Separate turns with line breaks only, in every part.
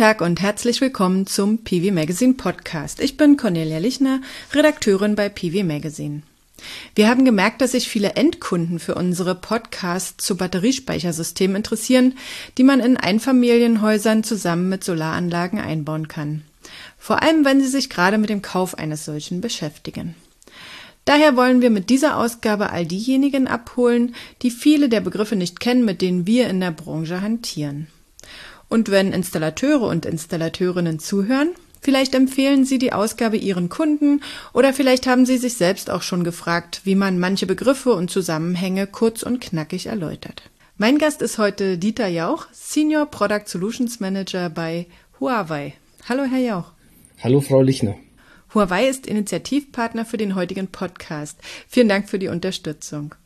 Tag und herzlich willkommen zum PV Magazine Podcast. Ich bin Cornelia Lichner, Redakteurin bei PV Magazine. Wir haben gemerkt, dass sich viele Endkunden für unsere Podcasts zu Batteriespeichersystemen interessieren, die man in Einfamilienhäusern zusammen mit Solaranlagen einbauen kann. Vor allem, wenn sie sich gerade mit dem Kauf eines solchen beschäftigen. Daher wollen wir mit dieser Ausgabe all diejenigen abholen, die viele der Begriffe nicht kennen, mit denen wir in der Branche hantieren. Und wenn Installateure und Installateurinnen zuhören, vielleicht empfehlen Sie die Ausgabe Ihren Kunden oder vielleicht haben Sie sich selbst auch schon gefragt, wie man manche Begriffe und Zusammenhänge kurz und knackig erläutert. Mein Gast ist heute Dieter Jauch, Senior Product Solutions Manager bei Huawei. Hallo, Herr Jauch.
Hallo, Frau Lichner.
Huawei ist Initiativpartner für den heutigen Podcast. Vielen Dank für die Unterstützung.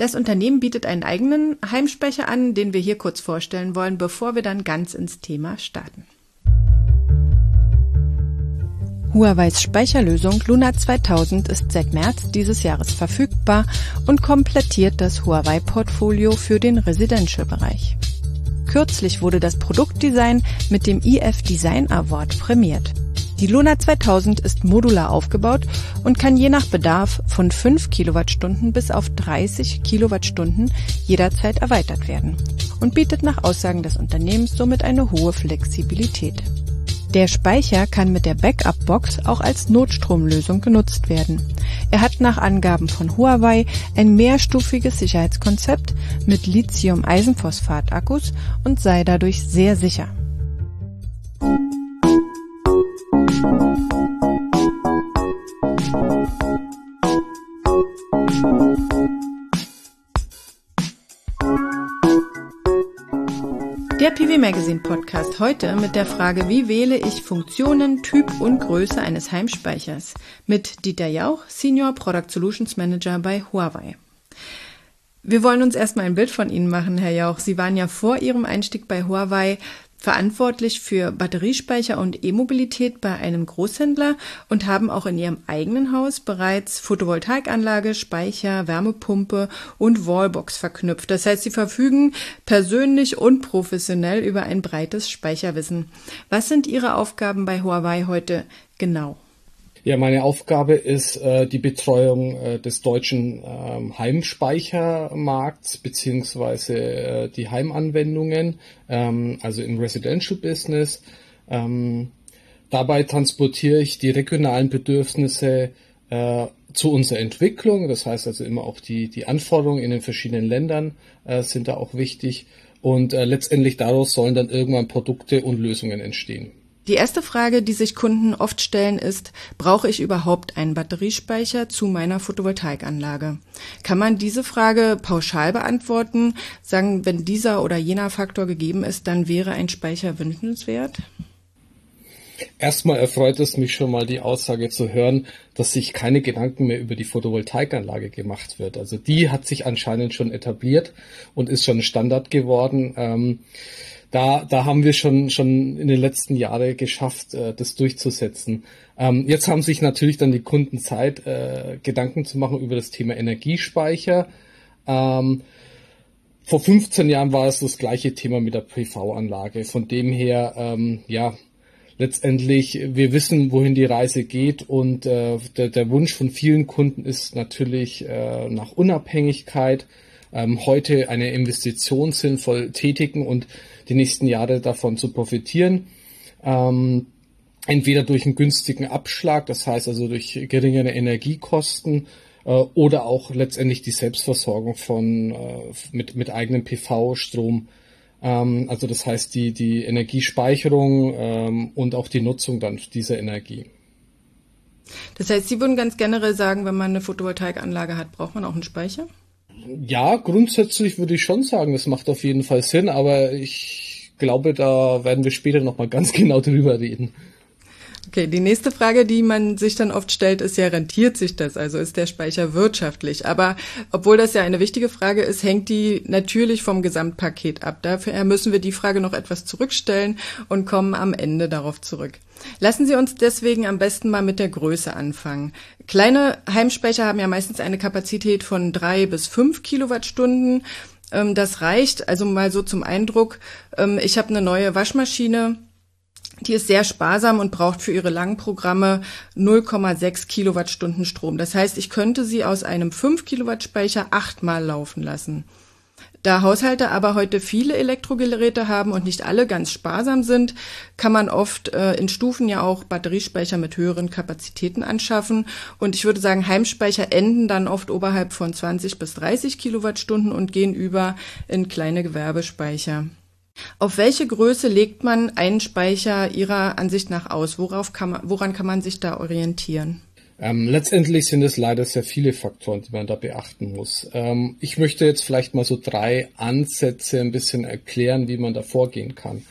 Das Unternehmen bietet einen eigenen Heimspeicher an, den wir hier kurz vorstellen wollen, bevor wir dann ganz ins Thema starten. Huaweis Speicherlösung Luna 2000 ist seit März dieses Jahres verfügbar und komplettiert das Huawei-Portfolio für den Residential-Bereich. Kürzlich wurde das Produktdesign mit dem IF Design Award prämiert. Die Luna 2000 ist modular aufgebaut und kann je nach Bedarf von 5 Kilowattstunden bis auf 30 Kilowattstunden jederzeit erweitert werden und bietet nach Aussagen des Unternehmens somit eine hohe Flexibilität. Der Speicher kann mit der Backup-Box auch als Notstromlösung genutzt werden. Er hat nach Angaben von Huawei ein mehrstufiges Sicherheitskonzept mit Lithium-Eisenphosphat-Akkus und sei dadurch sehr sicher. Magazine Podcast heute mit der Frage, wie wähle ich Funktionen, Typ und Größe eines Heimspeichers mit Dieter Jauch, Senior Product Solutions Manager bei Huawei. Wir wollen uns erstmal ein Bild von Ihnen machen, Herr Jauch. Sie waren ja vor Ihrem Einstieg bei Huawei verantwortlich für Batteriespeicher und E-Mobilität bei einem Großhändler und haben auch in ihrem eigenen Haus bereits Photovoltaikanlage, Speicher, Wärmepumpe und Wallbox verknüpft. Das heißt, sie verfügen persönlich und professionell über ein breites Speicherwissen. Was sind Ihre Aufgaben bei Huawei heute genau?
Ja, meine Aufgabe ist äh, die Betreuung äh, des deutschen ähm, Heimspeichermarkts beziehungsweise äh, die Heimanwendungen, ähm, also im Residential Business. Ähm, dabei transportiere ich die regionalen Bedürfnisse äh, zu unserer Entwicklung. Das heißt also immer auch die, die Anforderungen in den verschiedenen Ländern äh, sind da auch wichtig. Und äh, letztendlich daraus sollen dann irgendwann Produkte und Lösungen entstehen.
Die erste Frage, die sich Kunden oft stellen, ist, brauche ich überhaupt einen Batteriespeicher zu meiner Photovoltaikanlage? Kann man diese Frage pauschal beantworten? Sagen, wenn dieser oder jener Faktor gegeben ist, dann wäre ein Speicher wünschenswert?
Erstmal erfreut es mich schon mal die Aussage zu hören, dass sich keine Gedanken mehr über die Photovoltaikanlage gemacht wird. Also die hat sich anscheinend schon etabliert und ist schon Standard geworden. Ähm, da, da haben wir schon, schon in den letzten Jahren geschafft, äh, das durchzusetzen. Ähm, jetzt haben sich natürlich dann die Kunden Zeit, äh, Gedanken zu machen über das Thema Energiespeicher. Ähm, vor 15 Jahren war es das gleiche Thema mit der PV-Anlage. Von dem her, ähm, ja, letztendlich, wir wissen, wohin die Reise geht und äh, der, der Wunsch von vielen Kunden ist natürlich äh, nach Unabhängigkeit, ähm, heute eine Investition sinnvoll tätigen und die nächsten Jahre davon zu profitieren. Ähm, entweder durch einen günstigen Abschlag, das heißt also durch geringere Energiekosten äh, oder auch letztendlich die Selbstversorgung von äh, mit, mit eigenem PV-Strom. Ähm, also das heißt die, die Energiespeicherung ähm, und auch die Nutzung dann dieser Energie.
Das heißt, Sie würden ganz generell sagen, wenn man eine Photovoltaikanlage hat, braucht man auch einen Speicher?
Ja, grundsätzlich würde ich schon sagen, das macht auf jeden Fall Sinn, aber ich glaube, da werden wir später nochmal ganz genau drüber reden.
Okay, die nächste Frage, die man sich dann oft stellt, ist ja, rentiert sich das? Also ist der Speicher wirtschaftlich? Aber obwohl das ja eine wichtige Frage ist, hängt die natürlich vom Gesamtpaket ab. Dafür müssen wir die Frage noch etwas zurückstellen und kommen am Ende darauf zurück. Lassen Sie uns deswegen am besten mal mit der Größe anfangen. Kleine Heimspeicher haben ja meistens eine Kapazität von drei bis fünf Kilowattstunden. Ähm, das reicht, also mal so zum Eindruck. Ähm, ich habe eine neue Waschmaschine Die ist sehr sparsam und braucht für ihre langen Programme 0,6 Kilowattstunden Strom. Das heißt, ich könnte sie aus einem 5 Kilowatt Speicher achtmal laufen lassen. Da Haushalte aber heute viele Elektrogeräte haben und nicht alle ganz sparsam sind, kann man oft äh, in Stufen ja auch Batteriespeicher mit höheren Kapazitäten anschaffen. Und ich würde sagen, Heimspeicher enden dann oft oberhalb von 20 bis 30 Kilowattstunden und gehen über in kleine Gewerbespeicher. Auf welche Größe legt man einen Speicher Ihrer Ansicht nach aus? Worauf kann man, woran kann man sich da orientieren?
Ähm, letztendlich sind es leider sehr viele Faktoren, die man da beachten muss. Ähm, ich möchte jetzt vielleicht mal so drei Ansätze ein bisschen erklären, wie man da vorgehen kann.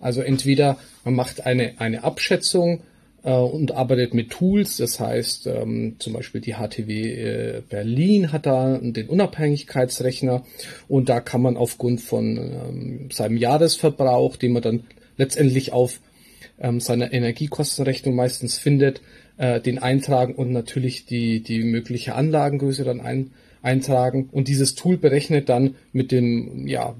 Also entweder man macht eine, eine Abschätzung und arbeitet mit Tools, das heißt ähm, zum Beispiel die HTW äh, Berlin hat da den Unabhängigkeitsrechner und da kann man aufgrund von ähm, seinem Jahresverbrauch, den man dann letztendlich auf ähm, seiner Energiekostenrechnung meistens findet, äh, den eintragen und natürlich die, die mögliche Anlagengröße dann ein, eintragen. Und dieses Tool berechnet dann mit dem ja,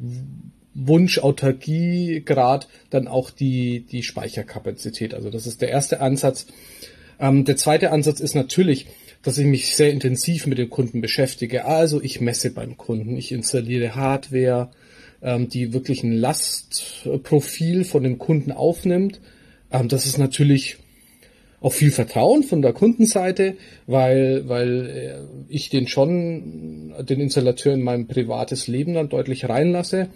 Wunsch Autarkiegrad dann auch die, die Speicherkapazität. Also das ist der erste Ansatz. Ähm, der zweite Ansatz ist natürlich, dass ich mich sehr intensiv mit dem Kunden beschäftige. Also ich messe beim Kunden, ich installiere Hardware, ähm, die wirklich ein Lastprofil von dem Kunden aufnimmt. Ähm, das ist natürlich auch viel Vertrauen von der Kundenseite, weil, weil äh, ich den schon, den Installateur in mein privates Leben dann deutlich reinlasse.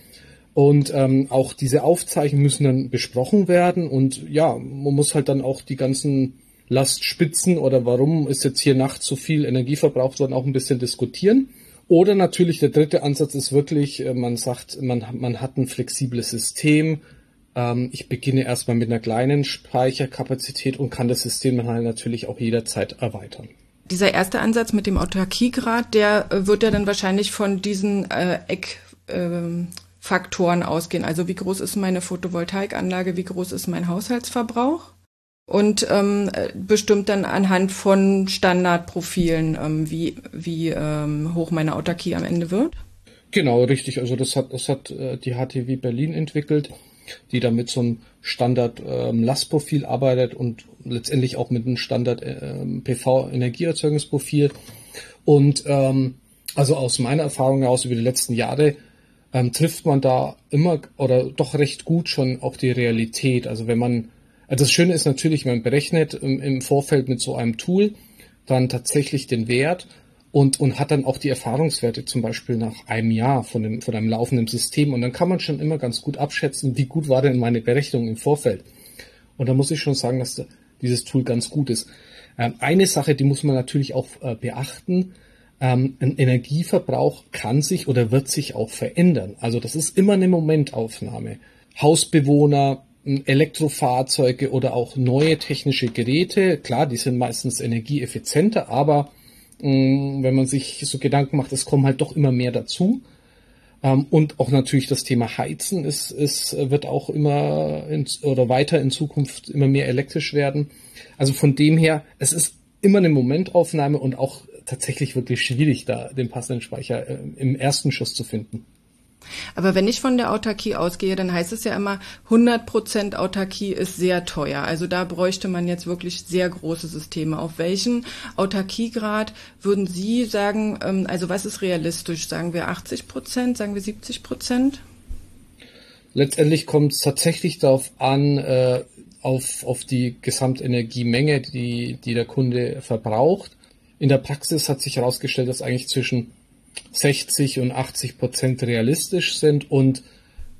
Und ähm, auch diese Aufzeichnungen müssen dann besprochen werden. Und ja, man muss halt dann auch die ganzen Lastspitzen oder warum ist jetzt hier nachts so viel Energie verbraucht worden, auch ein bisschen diskutieren. Oder natürlich der dritte Ansatz ist wirklich, äh, man sagt, man, man hat ein flexibles System, ähm, ich beginne erstmal mit einer kleinen Speicherkapazität und kann das System halt natürlich auch jederzeit erweitern.
Dieser erste Ansatz mit dem Autarkiegrad, der äh, wird ja dann wahrscheinlich von diesen äh, Eckfaktoren äh, ausgehen. Also wie groß ist meine Photovoltaikanlage, wie groß ist mein Haushaltsverbrauch? Und ähm, bestimmt dann anhand von Standardprofilen, ähm, wie, wie ähm, hoch meine Autarkie am Ende wird?
Genau, richtig. Also das hat, das hat äh, die HTW Berlin entwickelt die da mit so einem Standard ähm, arbeitet und letztendlich auch mit einem Standard ähm, PV-Energieerzeugungsprofil. Und ähm, also aus meiner Erfahrung heraus über die letzten Jahre ähm, trifft man da immer oder doch recht gut schon auch die Realität. Also wenn man, also das Schöne ist natürlich, man berechnet im, im Vorfeld mit so einem Tool dann tatsächlich den Wert und, und hat dann auch die Erfahrungswerte zum Beispiel nach einem Jahr von, dem, von einem laufenden System. Und dann kann man schon immer ganz gut abschätzen, wie gut war denn meine Berechnung im Vorfeld. Und da muss ich schon sagen, dass dieses Tool ganz gut ist. Ähm, eine Sache, die muss man natürlich auch äh, beachten. Ähm, ein Energieverbrauch kann sich oder wird sich auch verändern. Also das ist immer eine Momentaufnahme. Hausbewohner, Elektrofahrzeuge oder auch neue technische Geräte, klar, die sind meistens energieeffizienter, aber Mm, wenn man sich so Gedanken macht, es kommen halt doch immer mehr dazu. Ähm, und auch natürlich das Thema Heizen ist, ist, wird auch immer in, oder weiter in Zukunft immer mehr elektrisch werden. Also von dem her, es ist immer eine Momentaufnahme und auch tatsächlich wirklich schwierig, da den passenden Speicher äh, im ersten Schuss zu finden.
Aber wenn ich von der Autarkie ausgehe, dann heißt es ja immer, 100 Prozent Autarkie ist sehr teuer. Also da bräuchte man jetzt wirklich sehr große Systeme. Auf welchen Autarkiegrad würden Sie sagen, ähm, also was ist realistisch? Sagen wir 80 Prozent, sagen wir 70 Prozent?
Letztendlich kommt es tatsächlich darauf an, äh, auf, auf die Gesamtenergiemenge, die, die der Kunde verbraucht. In der Praxis hat sich herausgestellt, dass eigentlich zwischen 60 und 80 Prozent realistisch sind und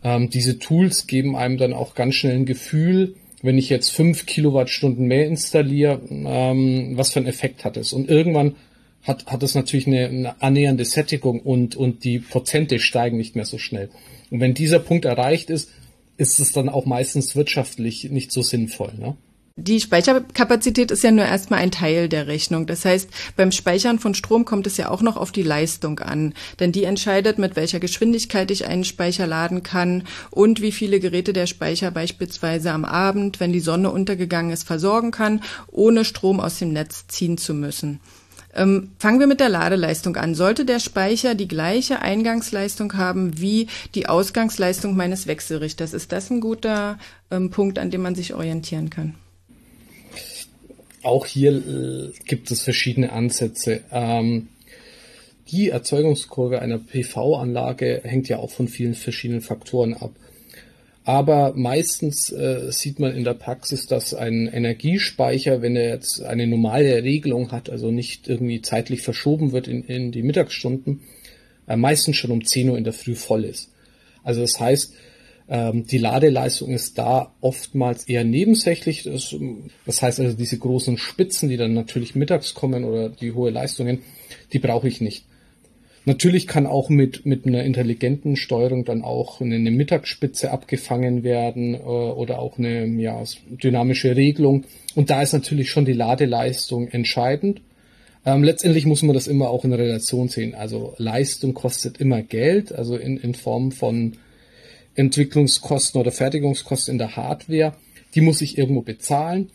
ähm, diese Tools geben einem dann auch ganz schnell ein Gefühl, wenn ich jetzt 5 Kilowattstunden mehr installiere, ähm, was für einen Effekt hat es. Und irgendwann hat, hat es natürlich eine, eine annähernde Sättigung und, und die Prozente steigen nicht mehr so schnell. Und wenn dieser Punkt erreicht ist, ist es dann auch meistens wirtschaftlich nicht so sinnvoll. Ne?
Die Speicherkapazität ist ja nur erstmal ein Teil der Rechnung. Das heißt, beim Speichern von Strom kommt es ja auch noch auf die Leistung an. Denn die entscheidet, mit welcher Geschwindigkeit ich einen Speicher laden kann und wie viele Geräte der Speicher beispielsweise am Abend, wenn die Sonne untergegangen ist, versorgen kann, ohne Strom aus dem Netz ziehen zu müssen. Ähm, fangen wir mit der Ladeleistung an. Sollte der Speicher die gleiche Eingangsleistung haben wie die Ausgangsleistung meines Wechselrichters? Ist das ein guter ähm, Punkt, an dem man sich orientieren kann?
Auch hier äh, gibt es verschiedene Ansätze. Ähm, die Erzeugungskurve einer PV-Anlage hängt ja auch von vielen verschiedenen Faktoren ab. Aber meistens äh, sieht man in der Praxis, dass ein Energiespeicher, wenn er jetzt eine normale Regelung hat, also nicht irgendwie zeitlich verschoben wird in, in die Mittagsstunden, äh, meistens schon um 10 Uhr in der Früh voll ist. Also das heißt, ähm, die Ladeleistung ist da oftmals eher nebensächlich. Das, das heißt also, diese großen Spitzen, die dann natürlich mittags kommen oder die hohe Leistungen, die brauche ich nicht. Natürlich kann auch mit, mit einer intelligenten Steuerung dann auch eine, Mittagsspitze abgefangen werden äh, oder auch eine ja, dynamische Regelung. Und da ist natürlich schon die Ladeleistung entscheidend. Ähm, letztendlich muss man das immer auch in Relation sehen. Also Leistung kostet immer Geld, also in, in Form von Entwicklungskosten oder Fertigungskosten in der Hardware. Die muss ich irgendwo bezahlen.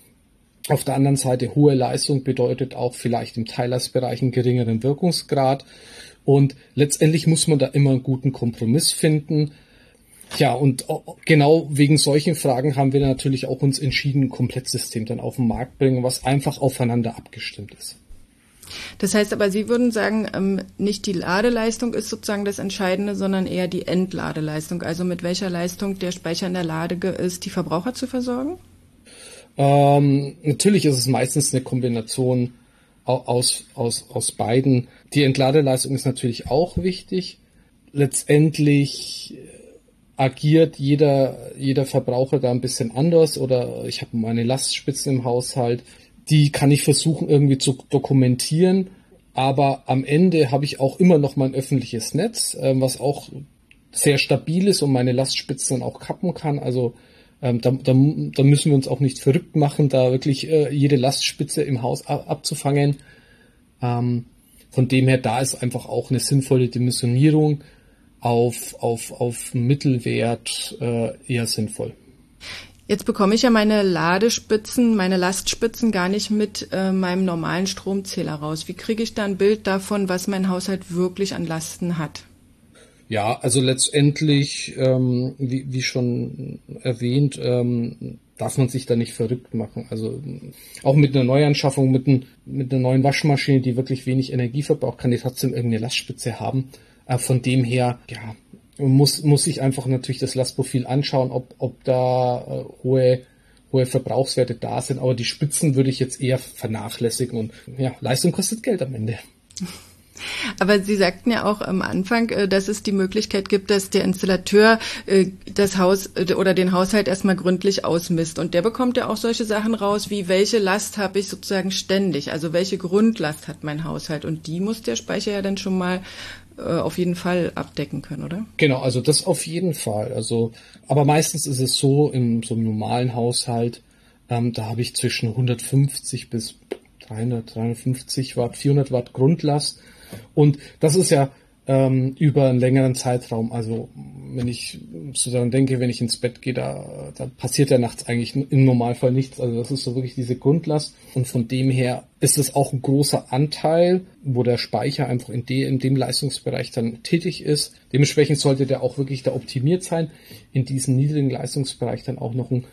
Auf der anderen Seite hohe Leistung bedeutet auch vielleicht im Teilersbereich einen geringeren Wirkungsgrad. Und letztendlich muss man da immer einen guten Kompromiss finden. Ja, und genau wegen solchen Fragen haben wir natürlich auch uns entschieden, ein Komplettsystem dann auf den Markt bringen, was einfach aufeinander abgestimmt ist.
Das heißt aber, Sie würden sagen, ähm, nicht die Ladeleistung ist sozusagen das Entscheidende, sondern eher die Entladeleistung. Also mit welcher Leistung der Speicher in der Lage ist, die Verbraucher zu versorgen?
Ähm, natürlich ist es meistens eine Kombination aus, aus, aus beiden. Die Entladeleistung ist natürlich auch wichtig. Letztendlich äh, agiert jeder, jeder Verbraucher da ein bisschen anders oder ich habe meine Lastspitzen im Haushalt. Die kann ich versuchen irgendwie zu dokumentieren. Aber am Ende habe ich auch immer noch mein öffentliches Netz, äh, was auch sehr stabil ist und meine Lastspitzen auch kappen kann. Also ähm, da, da, da, müssen wir uns auch nicht verrückt machen, da wirklich äh, jede Lastspitze im Haus ab, abzufangen. Ähm, von dem her, da ist einfach auch eine sinnvolle Dimensionierung auf, auf, auf Mittelwert äh, eher sinnvoll.
Jetzt bekomme ich ja meine Ladespitzen, meine Lastspitzen gar nicht mit äh, meinem normalen Stromzähler raus. Wie kriege ich da ein Bild davon, was mein Haushalt wirklich an Lasten hat?
Ja, also letztendlich, ähm, wie, wie schon erwähnt, ähm, darf man sich da nicht verrückt machen. Also auch mit einer Neuanschaffung, mit, ein, mit einer neuen Waschmaschine, die wirklich wenig Energie verbraucht, kann die trotzdem irgendeine Lastspitze haben. Äh, von dem her, ja, muss, muss ich einfach natürlich das Lastprofil anschauen, ob, ob da äh, hohe hohe Verbrauchswerte da sind, aber die Spitzen würde ich jetzt eher vernachlässigen und ja, Leistung kostet Geld am Ende.
Aber Sie sagten ja auch am Anfang, äh, dass es die Möglichkeit gibt, dass der Installateur äh, das Haus äh, oder den Haushalt erstmal gründlich ausmisst. Und der bekommt ja auch solche Sachen raus, wie welche Last habe ich sozusagen ständig, also welche Grundlast hat mein Haushalt. Und die muss der Speicher ja dann schon mal auf jeden Fall abdecken können, oder?
Genau, also das auf jeden Fall. Also, aber meistens ist es so im so einem normalen Haushalt, ähm, da habe ich zwischen 150 bis 300, 350 Watt, 400 Watt Grundlast und das ist ja ähm, über einen längeren Zeitraum. Also wenn ich so daran denke, wenn ich ins Bett gehe, da, da passiert ja nachts eigentlich im Normalfall nichts. Also das ist so wirklich diese Grundlast. Und von dem her ist es auch ein großer Anteil, wo der Speicher einfach in, de, in dem Leistungsbereich dann tätig ist. Dementsprechend sollte der auch wirklich da optimiert sein, in diesem niedrigen Leistungsbereich dann auch noch einen,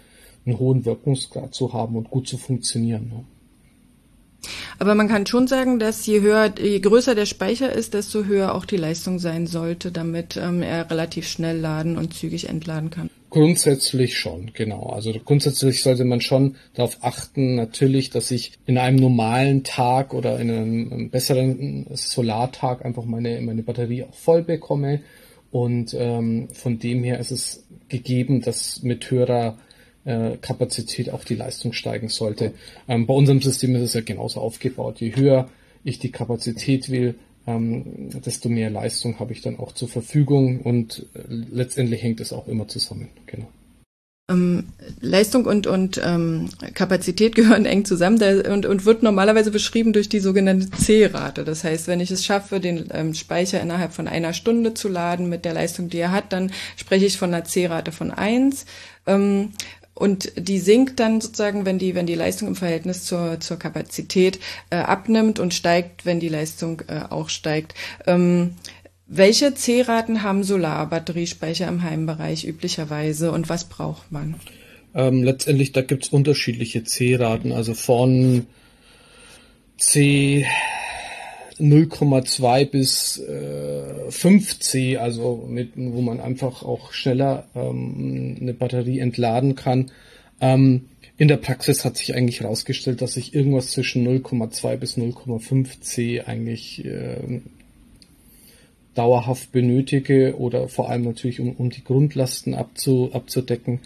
einen hohen Wirkungsgrad zu haben und gut zu funktionieren. Ne?
Aber man kann schon sagen, dass je höher, je größer der Speicher ist, desto höher auch die Leistung sein sollte, damit ähm, er relativ schnell laden und zügig entladen kann.
Grundsätzlich schon, genau. Also grundsätzlich sollte man schon darauf achten, natürlich, dass ich in einem normalen Tag oder in einem besseren Solartag einfach meine, meine Batterie auch voll bekomme. Und ähm, von dem her ist es gegeben, dass mit höherer Kapazität auch die Leistung steigen sollte. Ähm, bei unserem System ist es ja genauso aufgebaut. Je höher ich die Kapazität will, ähm, desto mehr Leistung habe ich dann auch zur Verfügung und äh, letztendlich hängt es auch immer zusammen. Genau.
Ähm, Leistung und, und ähm, Kapazität gehören eng zusammen und, und wird normalerweise beschrieben durch die sogenannte C-Rate. Das heißt, wenn ich es schaffe, den ähm, Speicher innerhalb von einer Stunde zu laden mit der Leistung, die er hat, dann spreche ich von einer C-Rate von eins. Ähm, und die sinkt dann sozusagen, wenn die, wenn die Leistung im Verhältnis zur, zur Kapazität äh, abnimmt und steigt, wenn die Leistung äh, auch steigt. Ähm, welche C-Raten haben Solarbatteriespeicher im Heimbereich üblicherweise und was braucht man?
Ähm, letztendlich, da gibt es unterschiedliche C-Raten, also von C 0,2 bis äh, 5C, also mit, wo man einfach auch schneller ähm, eine Batterie entladen kann. Ähm, in der Praxis hat sich eigentlich herausgestellt, dass ich irgendwas zwischen 0,2 bis 0,5 C eigentlich äh, dauerhaft benötige oder vor allem natürlich um, um die Grundlasten abzu, abzudecken.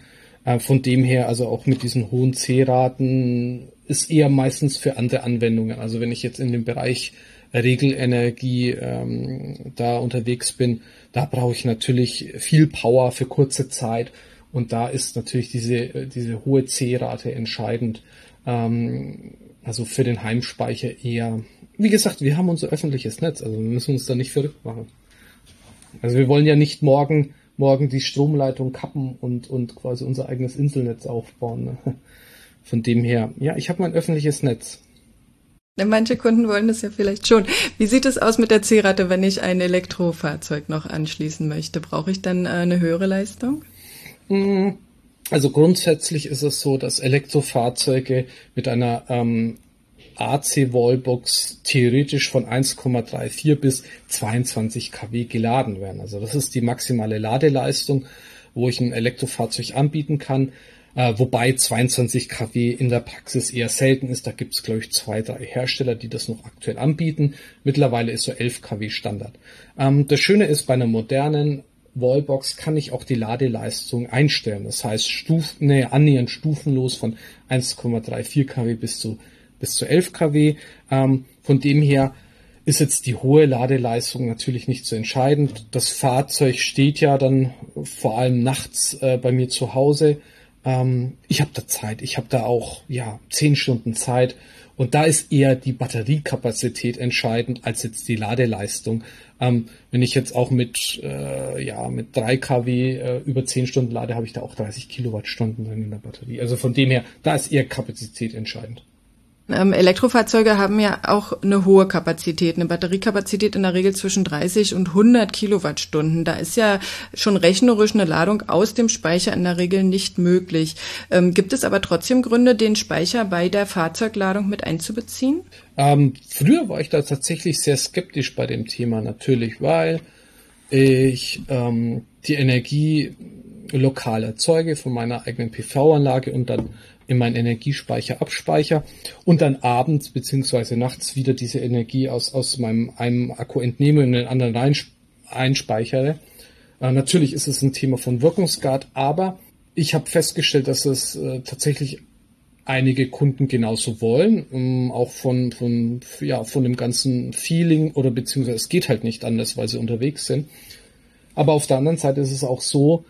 Äh, von dem her, also auch mit diesen hohen C-Raten, ist eher meistens für andere Anwendungen. Also wenn ich jetzt in dem Bereich Regelenergie ähm, da unterwegs bin, da brauche ich natürlich viel Power für kurze Zeit und da ist natürlich diese, diese hohe C-Rate entscheidend. Ähm, also für den Heimspeicher eher. Wie gesagt, wir haben unser öffentliches Netz, also wir müssen uns da nicht verrückt machen. Also wir wollen ja nicht morgen, morgen die Stromleitung kappen und, und quasi unser eigenes Inselnetz aufbauen. Ne? Von dem her, ja, ich habe mein öffentliches Netz.
Manche Kunden wollen das ja vielleicht schon. Wie sieht es aus mit der C-Rate, wenn ich ein Elektrofahrzeug noch anschließen möchte? Brauche ich dann äh, eine höhere Leistung?
Mm, also grundsätzlich ist es so, dass Elektrofahrzeuge mit einer ähm, AC-Wallbox theoretisch von 1,34 bis 22 kW geladen werden. Also das ist die maximale Ladeleistung, wo ich ein Elektrofahrzeug anbieten kann. Äh, wobei 22 kW in der Praxis eher selten ist. Da gibt es, glaube ich, zwei, drei Hersteller, die das noch aktuell anbieten. Mittlerweile ist so 11 kW Standard. Ähm, das Schöne ist, bei einer modernen Wallbox kann ich auch die Ladeleistung einstellen. Das heißt, Stuf, nee, annähernd stufenlos von 1,34 kW bis zu, bis zu 11 kW. Ähm, von dem her ist jetzt die hohe Ladeleistung natürlich nicht so entscheidend. Das Fahrzeug steht ja dann vor allem nachts äh, bei mir zu Hause ähm, ich habe da Zeit, ich habe da auch ja zehn Stunden Zeit und da ist eher die Batteriekapazität entscheidend als jetzt die Ladeleistung. Ähm, wenn ich jetzt auch mit äh, ja mit 3 kW äh, über 10 Stunden lade, habe ich da auch 30 Kilowattstunden drin in der Batterie. Also von dem her, da ist eher Kapazität entscheidend.
Ähm, Elektrofahrzeuge haben ja auch eine hohe Kapazität, eine Batteriekapazität in der Regel zwischen 30 und 100 Kilowattstunden. Da ist ja schon rechnerisch eine Ladung aus dem Speicher in der Regel nicht möglich. Ähm, gibt es aber trotzdem Gründe, den Speicher bei der Fahrzeugladung mit einzubeziehen?
Ähm, früher war ich da tatsächlich sehr skeptisch bei dem Thema natürlich, weil ich ähm, die Energie lokal erzeuge von meiner eigenen PV-Anlage und dann in meinen Energiespeicher abspeicher und dann abends beziehungsweise nachts wieder diese Energie aus, aus meinem einem Akku entnehme und in den anderen einspeichere. Äh, natürlich ist es ein Thema von Wirkungsgrad, aber ich habe festgestellt, dass es äh, tatsächlich einige Kunden genauso wollen, ähm, auch von, von, ja, von dem ganzen Feeling oder beziehungsweise es geht halt nicht anders, weil sie unterwegs sind. Aber auf der anderen Seite ist es auch so,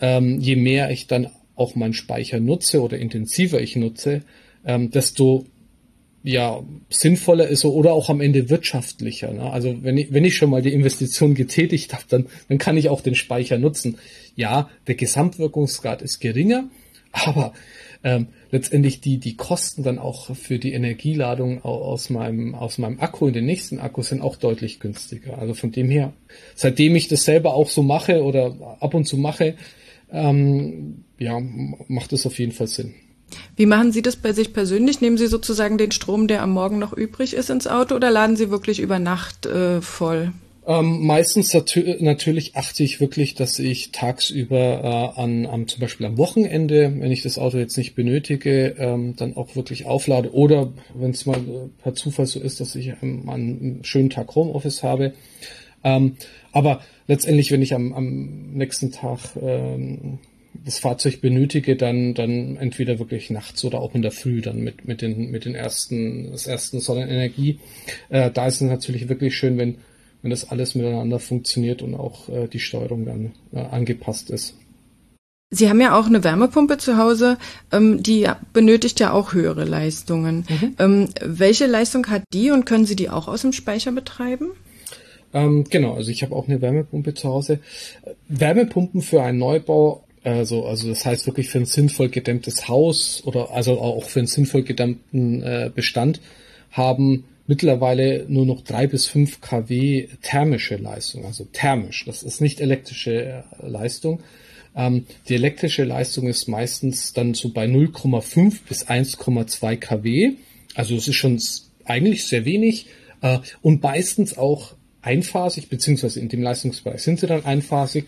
ähm, je mehr ich dann auch meinen Speicher nutze oder intensiver ich nutze, ähm, desto ja, sinnvoller ist oder auch am Ende wirtschaftlicher. Ne? Also wenn ich, wenn ich schon mal die Investition getätigt habe, dann, dann kann ich auch den Speicher nutzen. Ja, der Gesamtwirkungsgrad ist geringer, aber ähm, letztendlich die, die Kosten dann auch für die Energieladung aus meinem, aus meinem Akku in den nächsten Akku sind auch deutlich günstiger. Also von dem her, seitdem ich das selber auch so mache oder ab und zu mache, ähm, ja, macht es auf jeden Fall Sinn.
Wie machen Sie das bei sich persönlich? Nehmen Sie sozusagen den Strom, der am Morgen noch übrig ist, ins Auto oder laden Sie wirklich über Nacht äh, voll?
Ähm, meistens natürlich achte ich wirklich, dass ich tagsüber äh, an, an zum Beispiel am Wochenende, wenn ich das Auto jetzt nicht benötige, ähm, dann auch wirklich auflade. Oder wenn es mal äh, per Zufall so ist, dass ich ähm, einen schönen Tag Homeoffice habe. Ähm, aber letztendlich, wenn ich am, am nächsten Tag ähm, das Fahrzeug benötige, dann, dann entweder wirklich nachts oder auch in der Früh dann mit, mit den, mit den ersten, das ersten Sonnenenergie. Äh, da ist es natürlich wirklich schön, wenn, wenn das alles miteinander funktioniert und auch äh, die Steuerung dann äh, angepasst ist.
Sie haben ja auch eine Wärmepumpe zu Hause, ähm, die benötigt ja auch höhere Leistungen. Mhm. Ähm, welche Leistung hat die und können Sie die auch aus dem Speicher betreiben?
Ähm, genau, also ich habe auch eine Wärmepumpe zu Hause. Wärmepumpen für einen Neubau Also, also das heißt wirklich für ein sinnvoll gedämmtes Haus oder also auch für einen sinnvoll gedämmten äh, Bestand haben mittlerweile nur noch drei bis fünf kW thermische Leistung, also thermisch. Das ist nicht elektrische äh, Leistung. Ähm, die elektrische Leistung ist meistens dann so bei 0,5 bis 1,2 kW. Also es ist schon eigentlich sehr wenig äh, und meistens auch einphasig, beziehungsweise in dem Leistungsbereich sind sie dann einphasig.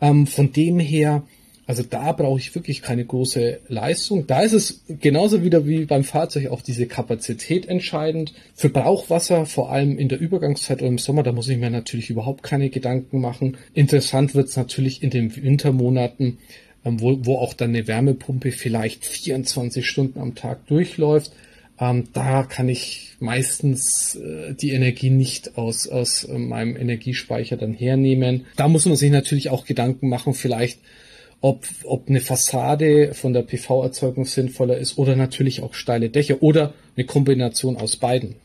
Ähm, von dem her, also da brauche ich wirklich keine große Leistung. Da ist es genauso wieder wie beim Fahrzeug auch diese Kapazität entscheidend. Für Brauchwasser, vor allem in der Übergangszeit oder im Sommer, da muss ich mir natürlich überhaupt keine Gedanken machen. Interessant wird es natürlich in den Wintermonaten, ähm, wo, wo auch dann eine Wärmepumpe vielleicht 24 Stunden am Tag durchläuft. Ähm, da kann ich meistens äh, die Energie nicht aus, aus äh, meinem Energiespeicher dann hernehmen. Da muss man sich natürlich auch Gedanken machen, vielleicht ob, ob eine Fassade von der PV-Erzeugung sinnvoller ist oder natürlich auch steile Dächer oder eine Kombination aus beiden.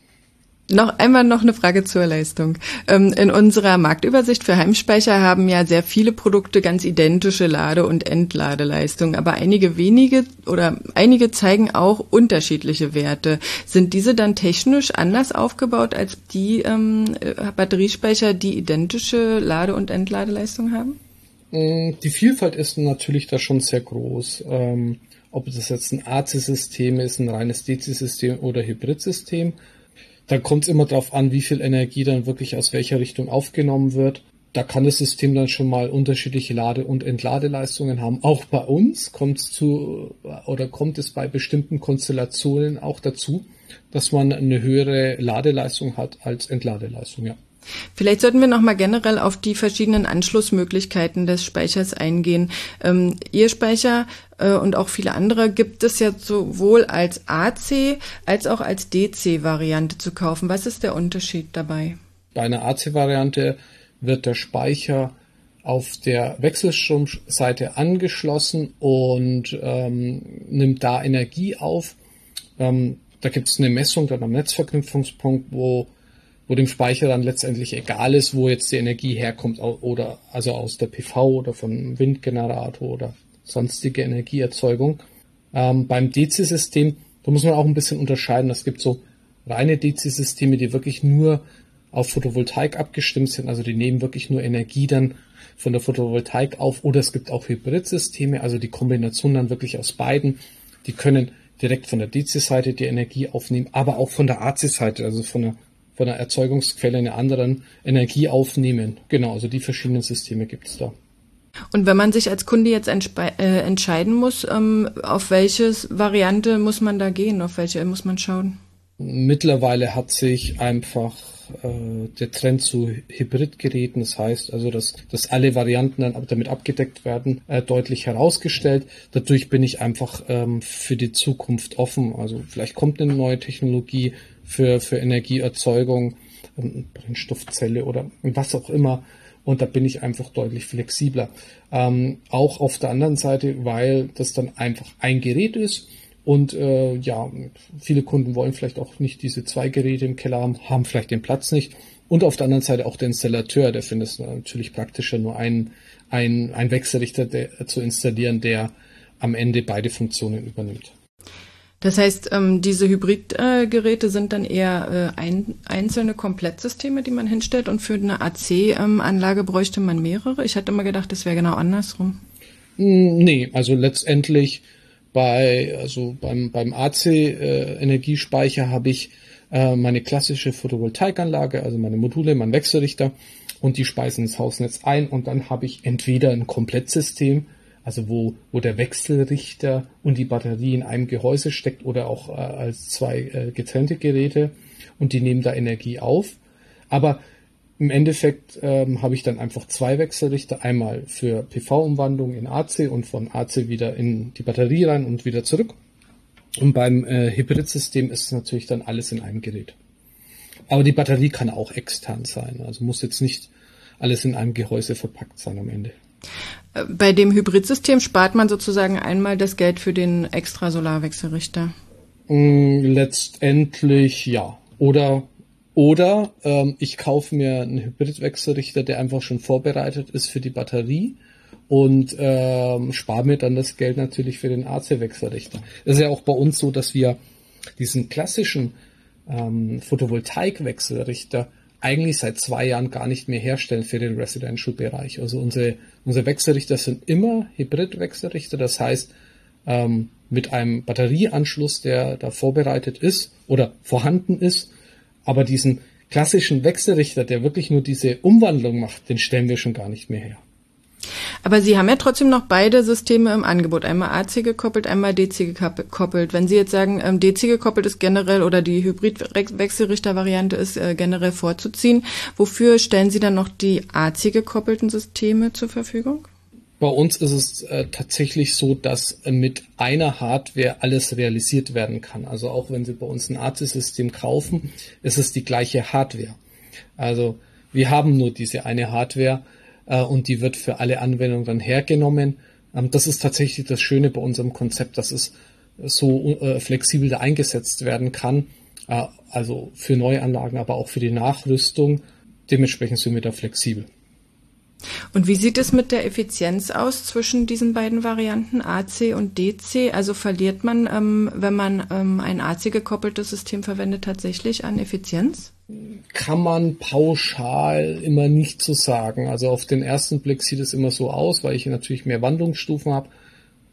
Noch einmal noch eine Frage zur Leistung. Ähm, in unserer Marktübersicht für Heimspeicher haben ja sehr viele Produkte ganz identische Lade- und Entladeleistung, aber einige wenige oder einige zeigen auch unterschiedliche Werte. Sind diese dann technisch anders aufgebaut als die ähm, Batteriespeicher, die identische Lade- und Entladeleistung haben?
Mm, die Vielfalt ist natürlich da schon sehr groß. Ähm, ob das jetzt ein AC-System ist, ein reines DC-System oder Hybrid-System. Da kommt es immer darauf an, wie viel Energie dann wirklich aus welcher Richtung aufgenommen wird. Da kann das System dann schon mal unterschiedliche Lade- und Entladeleistungen haben. Auch bei uns kommt es zu oder kommt es bei bestimmten Konstellationen auch dazu, dass man eine höhere Ladeleistung hat als Entladeleistung, ja.
Vielleicht sollten wir noch mal generell auf die verschiedenen Anschlussmöglichkeiten des Speichers eingehen. Ähm, Ihr Speicher äh, und auch viele andere gibt es ja sowohl als AC als auch als DC-Variante zu kaufen. Was ist der Unterschied dabei?
Bei einer AC-Variante wird der Speicher auf der Wechselstromseite angeschlossen und ähm, nimmt da Energie auf. Ähm, da gibt es eine Messung dann am Netzverknüpfungspunkt, wo wo dem Speicher dann letztendlich egal ist, wo jetzt die Energie herkommt, oder also aus der PV oder vom Windgenerator oder sonstige Energieerzeugung. Ähm, beim DC-System, da muss man auch ein bisschen unterscheiden. Es gibt so reine DC-Systeme, die wirklich nur auf Photovoltaik abgestimmt sind, also die nehmen wirklich nur Energie dann von der Photovoltaik auf, oder es gibt auch Hybrid-Systeme, also die Kombination dann wirklich aus beiden. Die können direkt von der DC-Seite die Energie aufnehmen, aber auch von der AC-Seite, also von der von einer Erzeugungsquelle eine anderen Energie aufnehmen. Genau, also die verschiedenen Systeme gibt es da.
Und wenn man sich als Kunde jetzt äh, entscheiden muss, ähm, auf welche Variante muss man da gehen, auf welche muss man schauen?
Mittlerweile hat sich einfach äh, der Trend zu Hybridgeräten, das heißt also, dass, dass alle Varianten dann damit abgedeckt werden, äh, deutlich herausgestellt. Dadurch bin ich einfach ähm, für die Zukunft offen. Also vielleicht kommt eine neue Technologie, für, für Energieerzeugung, ähm, Brennstoffzelle oder was auch immer. Und da bin ich einfach deutlich flexibler. Ähm, auch auf der anderen Seite, weil das dann einfach ein Gerät ist. Und äh, ja, viele Kunden wollen vielleicht auch nicht diese zwei Geräte im Keller haben, haben vielleicht den Platz nicht. Und auf der anderen Seite auch der Installateur, der findet es natürlich praktischer, nur einen, einen, einen Wechselrichter der, zu installieren, der am Ende beide Funktionen übernimmt.
Das heißt, ähm, diese Hybridgeräte sind dann eher äh, ein, einzelne Komplettsysteme, die man hinstellt und für eine AC-Anlage bräuchte man mehrere. Ich hatte immer gedacht, das wäre genau andersrum.
Hm, nee, also letztendlich bei, also beim, beim AC-Energiespeicher äh, habe ich äh, meine klassische Photovoltaikanlage, also meine Module, mein Wechselrichter und die speisen ins Hausnetz ein und dann habe ich entweder ein Komplettsystem, also wo, wo der Wechselrichter und die Batterie in einem Gehäuse steckt oder auch äh, als zwei äh, getrennte Geräte und die nehmen da Energie auf. Aber im Endeffekt ähm, habe ich dann einfach zwei Wechselrichter, einmal für PV-Umwandlung in AC und von AC wieder in die Batterie rein und wieder zurück. Und beim äh, Hybrid-System ist natürlich dann alles in einem Gerät. Aber die Batterie kann auch extern sein, also muss jetzt nicht alles in einem Gehäuse verpackt sein am Ende.
Bei dem Hybridsystem spart man sozusagen einmal das Geld für den extra Solarwechselrichter.
Mm, letztendlich ja. Oder oder ähm, ich kaufe mir einen Hybridwechselrichter, der einfach schon vorbereitet ist für die Batterie und ähm, spare mir dann das Geld natürlich für den AC-Wechselrichter. Es ist ja auch bei uns so, dass wir diesen klassischen ähm, Photovoltaik-Wechselrichter eigentlich seit zwei Jahren gar nicht mehr herstellen für den Residential-Bereich. Also unsere, unsere Wechselrichter sind immer Hybrid-Wechselrichter, das heißt ähm, mit einem Batterieanschluss, der da vorbereitet ist oder vorhanden ist, aber diesen klassischen Wechselrichter, der wirklich nur diese Umwandlung macht, den stellen wir schon gar nicht mehr her.
Aber Sie haben ja trotzdem noch beide Systeme im Angebot. Einmal AC gekoppelt, einmal DC gekoppelt. Wenn Sie jetzt sagen, ähm, DC gekoppelt ist generell oder die Hybrid-Wechselrichter-Variante ist äh, generell vorzuziehen, wofür stellen Sie dann noch die AC gekoppelten Systeme zur Verfügung?
Bei uns ist es äh, tatsächlich so, dass äh, mit einer Hardware alles realisiert werden kann. Also auch wenn Sie bei uns ein AC-System kaufen, ist es die gleiche Hardware. Also wir haben nur diese eine Hardware äh, und die wird für alle Anwendungen dann hergenommen. Ähm, das ist tatsächlich das Schöne bei unserem Konzept, dass es so äh, flexibel da eingesetzt werden kann. Äh, also für Neuanlagen, aber auch für die Nachrüstung. Dementsprechend sind wir da flexibel.
Und wie sieht es mit der Effizienz aus zwischen diesen beiden Varianten AC und DC? Also verliert man, ähm, wenn man ähm, ein AC gekoppeltes System verwendet, tatsächlich an Effizienz?
Kann man pauschal immer nicht so sagen. Also auf den ersten Blick sieht es immer so aus, weil ich natürlich mehr Wandlungsstufen habe.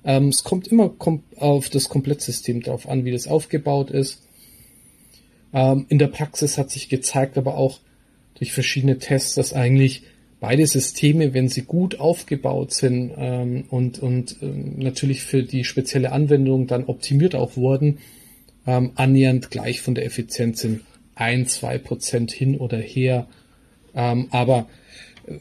Ähm, es kommt immer kom auf das Komplettsystem drauf an, wie das aufgebaut ist. Ähm, in der Praxis hat sich gezeigt, aber auch durch verschiedene Tests, dass eigentlich beide Systeme, wenn sie gut aufgebaut sind ähm, und, und ähm, natürlich für die spezielle Anwendung dann optimiert auch wurden, ähm, annähernd gleich von der Effizienz sind ein, zwei Prozent hin oder her. Ähm, aber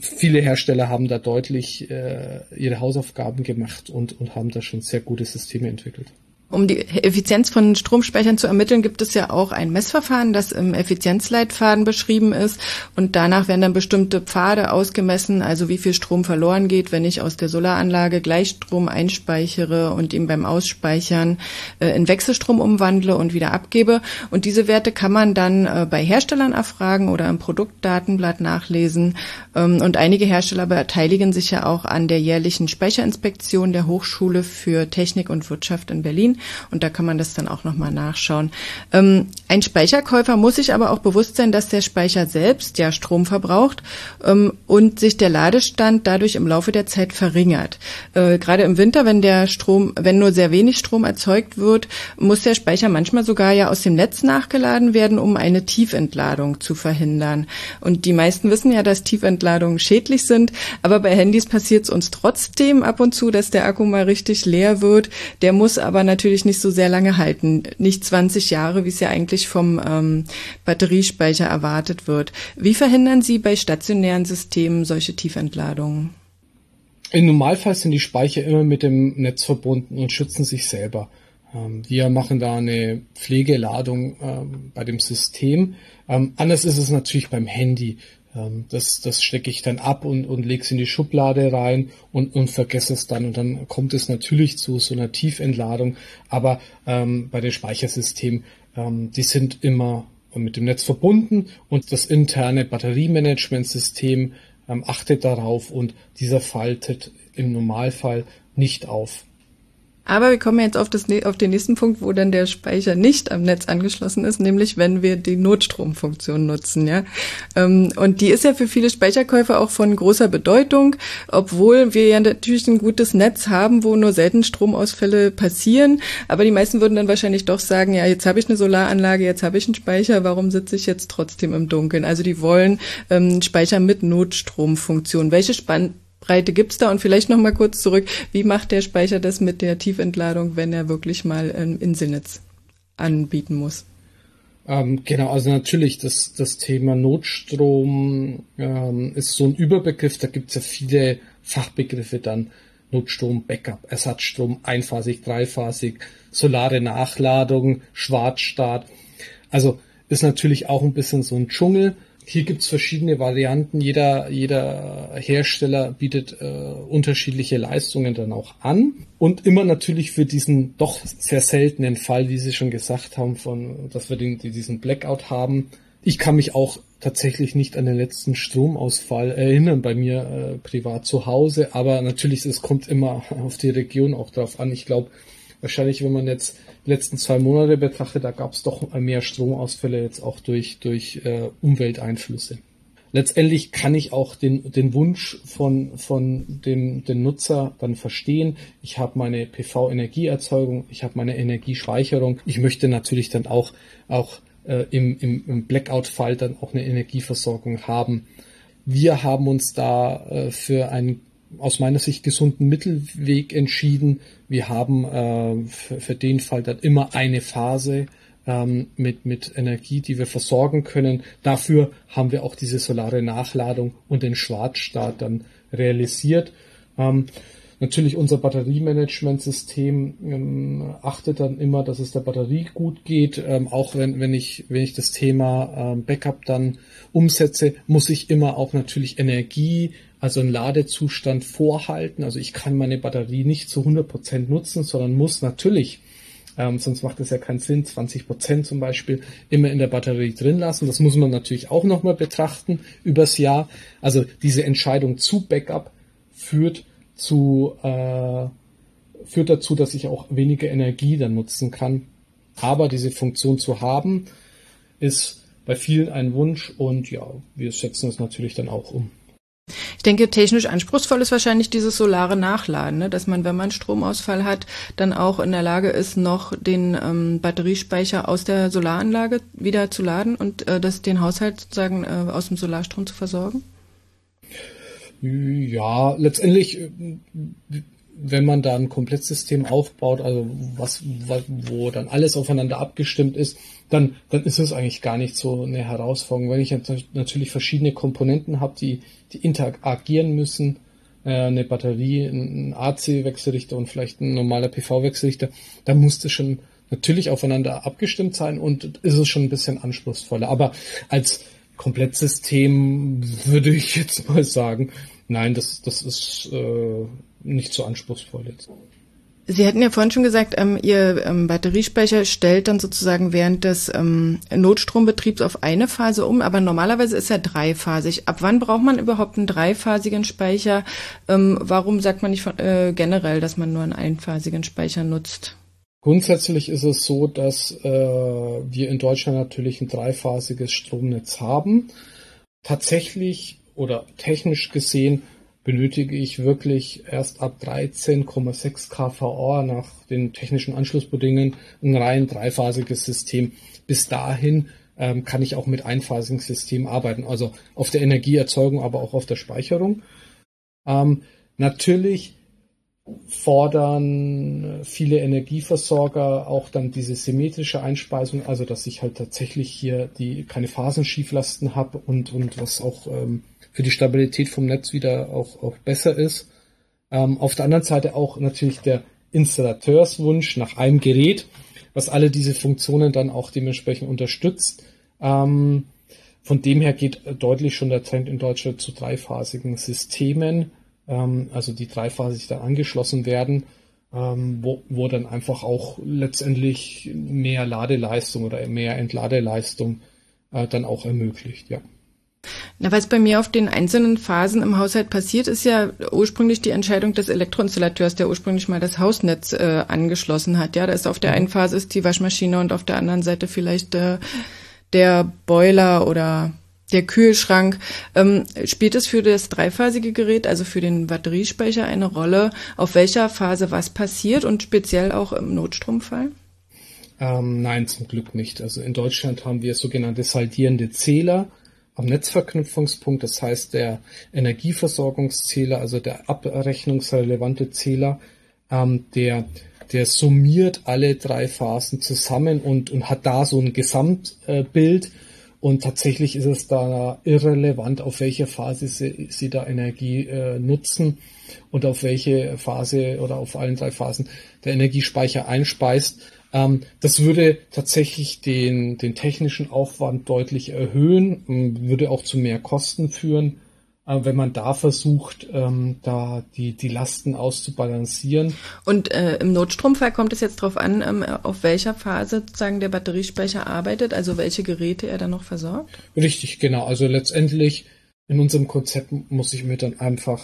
viele Hersteller haben da deutlich äh, ihre Hausaufgaben gemacht und, und haben da schon sehr gute Systeme entwickelt.
Um die Effizienz von Stromspeichern zu ermitteln, gibt es ja auch ein Messverfahren, das im Effizienzleitfaden beschrieben ist. Und danach werden dann bestimmte Pfade ausgemessen, also wie viel Strom verloren geht, wenn ich aus der Solaranlage Gleichstrom einspeichere und ihn beim Ausspeichern äh, in Wechselstrom umwandle und wieder abgebe. Und diese Werte kann man dann äh, bei Herstellern erfragen oder im Produktdatenblatt nachlesen. Ähm, und einige Hersteller beteiligen sich ja auch an der jährlichen Speicherinspektion der Hochschule für Technik und Wirtschaft in Berlin und da kann man das dann auch nochmal nachschauen. Ähm, ein Speicherkäufer muss sich aber auch bewusst sein, dass der Speicher selbst ja Strom verbraucht ähm, und sich der Ladestand dadurch im Laufe der Zeit verringert. Äh, gerade im Winter, wenn der Strom, wenn nur sehr wenig Strom erzeugt wird, muss der Speicher manchmal sogar ja aus dem Netz nachgeladen werden, um eine Tiefentladung zu verhindern. Und die meisten wissen ja, dass Tiefentladungen schädlich sind, aber bei Handys passiert es uns trotzdem ab und zu, dass der Akku mal richtig leer wird. Der muss aber natürlich natürlich nicht so sehr lange halten. Nicht 20 Jahre, wie es ja eigentlich vom ähm, Batteriespeicher erwartet wird. Wie verhindern Sie bei stationären Systemen solche Tiefentladungen?
Im Normalfall sind die Speicher immer mit dem Netz verbunden und schützen sich selber. Ähm, wir machen da eine Pflegeladung ähm, bei dem System. Ähm, anders ist es natürlich beim Handy. Ähm, das, das stecke ich dann ab und, und lege es in die Schublade rein und, und vergesse es dann. Und dann kommt es natürlich zu so einer Tiefentladung. Aber ähm, bei den Speichersystemen, ähm, die sind immer mit dem Netz verbunden und das interne Batteriemanagementsystem ähm, achtet darauf und dieser faltet im Normalfall nicht auf.
Aber wir kommen jetzt auf, das, auf den nächsten Punkt, wo dann der Speicher nicht am Netz angeschlossen ist, nämlich wenn wir die Notstromfunktion nutzen. Ja? Ähm, und die ist ja für viele Speicherkäufer auch von großer Bedeutung, obwohl wir ja natürlich ein gutes Netz haben, wo nur selten Stromausfälle passieren. Aber die meisten würden dann wahrscheinlich doch sagen, ja, jetzt habe ich eine Solaranlage, jetzt habe ich einen Speicher, warum sitze ich jetzt trotzdem im Dunkeln? Also die wollen ähm, Speicher mit Notstromfunktion. Welche Spann Breite gibt's da? Und vielleicht noch mal kurz zurück, wie macht der Speicher das mit der Tiefentladung, wenn er wirklich mal ein Inselnetz anbieten muss?
Ähm, genau, also natürlich, das, das Thema Notstrom ähm, ist so ein Überbegriff, da gibt's ja viele Fachbegriffe dann. Notstrom, Backup, Ersatzstrom, einphasig, dreiphasig, solare Nachladung, Schwarzstart. Also ist natürlich auch ein bisschen so ein Dschungel. Hier gibt's verschiedene Varianten. Jeder, jeder Hersteller bietet äh, unterschiedliche Leistungen dann auch an. Und immer natürlich für diesen doch sehr seltenen Fall, wie Sie schon gesagt haben, von, dass wir den, diesen Blackout haben. Ich kann mich auch tatsächlich nicht an den letzten Stromausfall erinnern bei mir äh, privat zu Hause, aber natürlich, es kommt immer auf die Region auch drauf an. Ich glaube, wahrscheinlich, wenn man jetzt die letzten zwei Monate betrachtet, da gab es doch mehr Stromausfälle jetzt auch durch, durch äh, Umwelteinflüsse. Letztendlich kann ich auch den, den Wunsch von, von dem, dem Nutzer dann verstehen. Ich habe meine PV-Energieerzeugung, ich habe meine Energiespeicherung. Ich möchte natürlich dann auch, auch äh, im, im, im Blackout-Fall dann auch eine Energieversorgung haben. Wir haben uns da äh, für einen aus meiner Sicht gesunden Mittelweg entschieden. Wir haben äh, für, für, den Fall dann immer eine Phase ähm, mit, mit Energie, die wir versorgen können. Dafür haben wir auch diese solare Nachladung und den Schwarzstart dann realisiert. Ähm, Natürlich unser Batteriemanagementsystem ähm, achtet dann immer, dass es der Batterie gut geht. Ähm, auch wenn, wenn ich, wenn ich das Thema ähm, Backup dann umsetze, muss ich immer auch natürlich Energie, also einen Ladezustand vorhalten. Also ich kann meine Batterie nicht zu 100 Prozent nutzen, sondern muss natürlich ähm, sonst macht es ja keinen Sinn, 20 Prozent zum Beispiel immer in der Batterie drin lassen. Das muss man natürlich auch nochmal betrachten übers Jahr. Also diese Entscheidung zu Backup führt zu, äh, führt dazu, dass ich auch weniger Energie dann nutzen kann. Aber diese Funktion zu haben, ist bei vielen ein Wunsch und ja, wir setzen es natürlich dann auch um.
Ich denke, technisch anspruchsvoll ist wahrscheinlich dieses solare Nachladen, ne? dass man, wenn man Stromausfall hat, dann auch in der Lage ist, noch den ähm, Batteriespeicher aus der Solaranlage wieder zu laden und äh, das den Haushalt sozusagen äh, aus dem Solarstrom zu versorgen.
Ja, letztendlich, äh, wenn man da ein Komplettsystem aufbaut, also was, wo dann alles aufeinander abgestimmt ist, dann, dann ist es eigentlich gar nicht so eine Herausforderung. Wenn ich natürlich verschiedene Komponenten habe, die, die interagieren müssen, äh, eine Batterie, ein AC-Wechselrichter und vielleicht ein normaler PV-Wechselrichter, dann muss das schon natürlich aufeinander abgestimmt sein und ist es schon ein bisschen anspruchsvoller. Aber als Komplettsystem würde ich jetzt mal sagen, nein, das, das ist äh, nicht so anspruchsvoll jetzt.
Sie hatten ja vorhin schon gesagt, ähm, Ihr ähm, Batteriespeicher stellt dann sozusagen während des ähm, Notstrombetriebs auf eine Phase um, aber normalerweise ist er dreiphasig. Ab wann braucht man überhaupt einen dreiphasigen Speicher? Ähm, warum sagt man nicht von, äh, generell, dass man nur einen einphasigen Speicher nutzt?
Grundsätzlich ist es so, dass äh, wir in Deutschland natürlich ein dreiphasiges Stromnetz haben. Tatsächlich oder technisch gesehen benötige ich wirklich erst ab 13,6 kVA nach den technischen Anschlussbedingungen ein rein dreiphasiges System. Bis dahin ähm, kann ich auch mit einphasigen Systemen arbeiten, also auf der Energieerzeugung, aber auch auf der Speicherung. Ähm, natürlich fordern viele Energieversorger auch dann diese symmetrische Einspeisung, also dass ich halt tatsächlich hier die keine Phasenschieflasten habe und und was auch ähm, für die Stabilität vom Netz wieder auch, auch besser ist. Ähm, auf der anderen Seite auch natürlich der Installateurswunsch nach einem Gerät, was alle diese Funktionen dann auch dementsprechend unterstützt. Ähm, von dem her geht deutlich schon der Trend in Deutschland zu dreiphasigen Systemen ähm, also die dreiphasig dann angeschlossen werden, ähm, wo, wo dann einfach auch letztendlich mehr Ladeleistung oder mehr Entladeleistung äh, dann auch ermöglicht, ja.
Na, was bei mir auf den einzelnen Phasen im Haushalt passiert, ist ja ursprünglich die Entscheidung des Elektroinstallateurs, der ursprünglich mal das Hausnetz äh, angeschlossen hat. Ja, da ist auf der einen Phase ist die Waschmaschine und auf der anderen Seite vielleicht äh, der Boiler oder der Kühlschrank. Ähm, spielt es für das dreiphasige Gerät, also für den Batteriespeicher, eine Rolle, auf welcher Phase was passiert und speziell auch im Notstromfall?
Ähm, nein, zum Glück nicht. Also in Deutschland haben wir sogenannte saldierende Zähler am Netzverknüpfungspunkt. Das heißt, der Energieversorgungszähler, also der abrechnungsrelevante Zähler, ähm, der der summiert alle drei Phasen zusammen und, und hat da so ein Gesamtbild. Äh, und tatsächlich ist es da irrelevant, auf welche Phase sie, sie da Energie äh, nutzen und auf welche Phase oder auf allen drei Phasen der Energiespeicher einspeist. Ähm, das würde tatsächlich den, den technischen Aufwand deutlich erhöhen, würde auch zu mehr Kosten führen. Wenn man da versucht, ähm, da die, die Lasten auszubalancieren.
Und äh, im Notstromfall kommt es jetzt darauf an, ähm, auf welcher Phase sozusagen der Batteriespeicher arbeitet, also welche Geräte er dann noch versorgt?
Richtig, genau. Also letztendlich in unserem Konzept muss ich mir dann einfach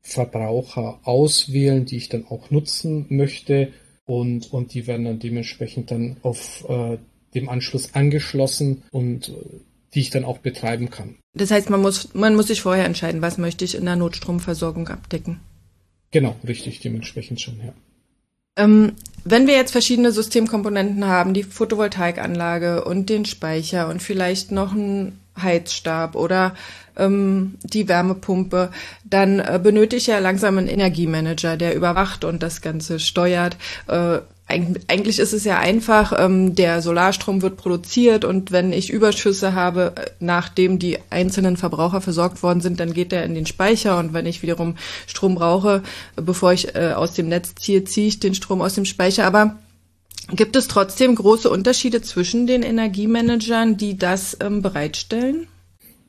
Verbraucher auswählen, die ich dann auch nutzen möchte und, und die werden dann dementsprechend dann auf äh, dem Anschluss angeschlossen und äh, die ich dann auch betreiben kann.
Das heißt, man muss, man muss sich vorher entscheiden, was möchte ich in der Notstromversorgung abdecken.
Genau, richtig, dementsprechend schon, ja.
Ähm, wenn wir jetzt verschiedene Systemkomponenten haben, die Photovoltaikanlage und den Speicher und vielleicht noch einen Heizstab oder ähm, die Wärmepumpe, dann äh, benötige ich ja langsam einen Energiemanager, der überwacht und das Ganze steuert. Äh, eigentlich ist es ja einfach, ähm, der Solarstrom wird produziert und wenn ich Überschüsse habe, äh, nachdem die einzelnen Verbraucher versorgt worden sind, dann geht er in den Speicher und wenn ich wiederum Strom brauche, bevor ich äh, aus dem Netz ziehe, ziehe ich den Strom aus dem Speicher. Aber gibt es trotzdem große Unterschiede zwischen den Energiemanagern, die das ähm, bereitstellen?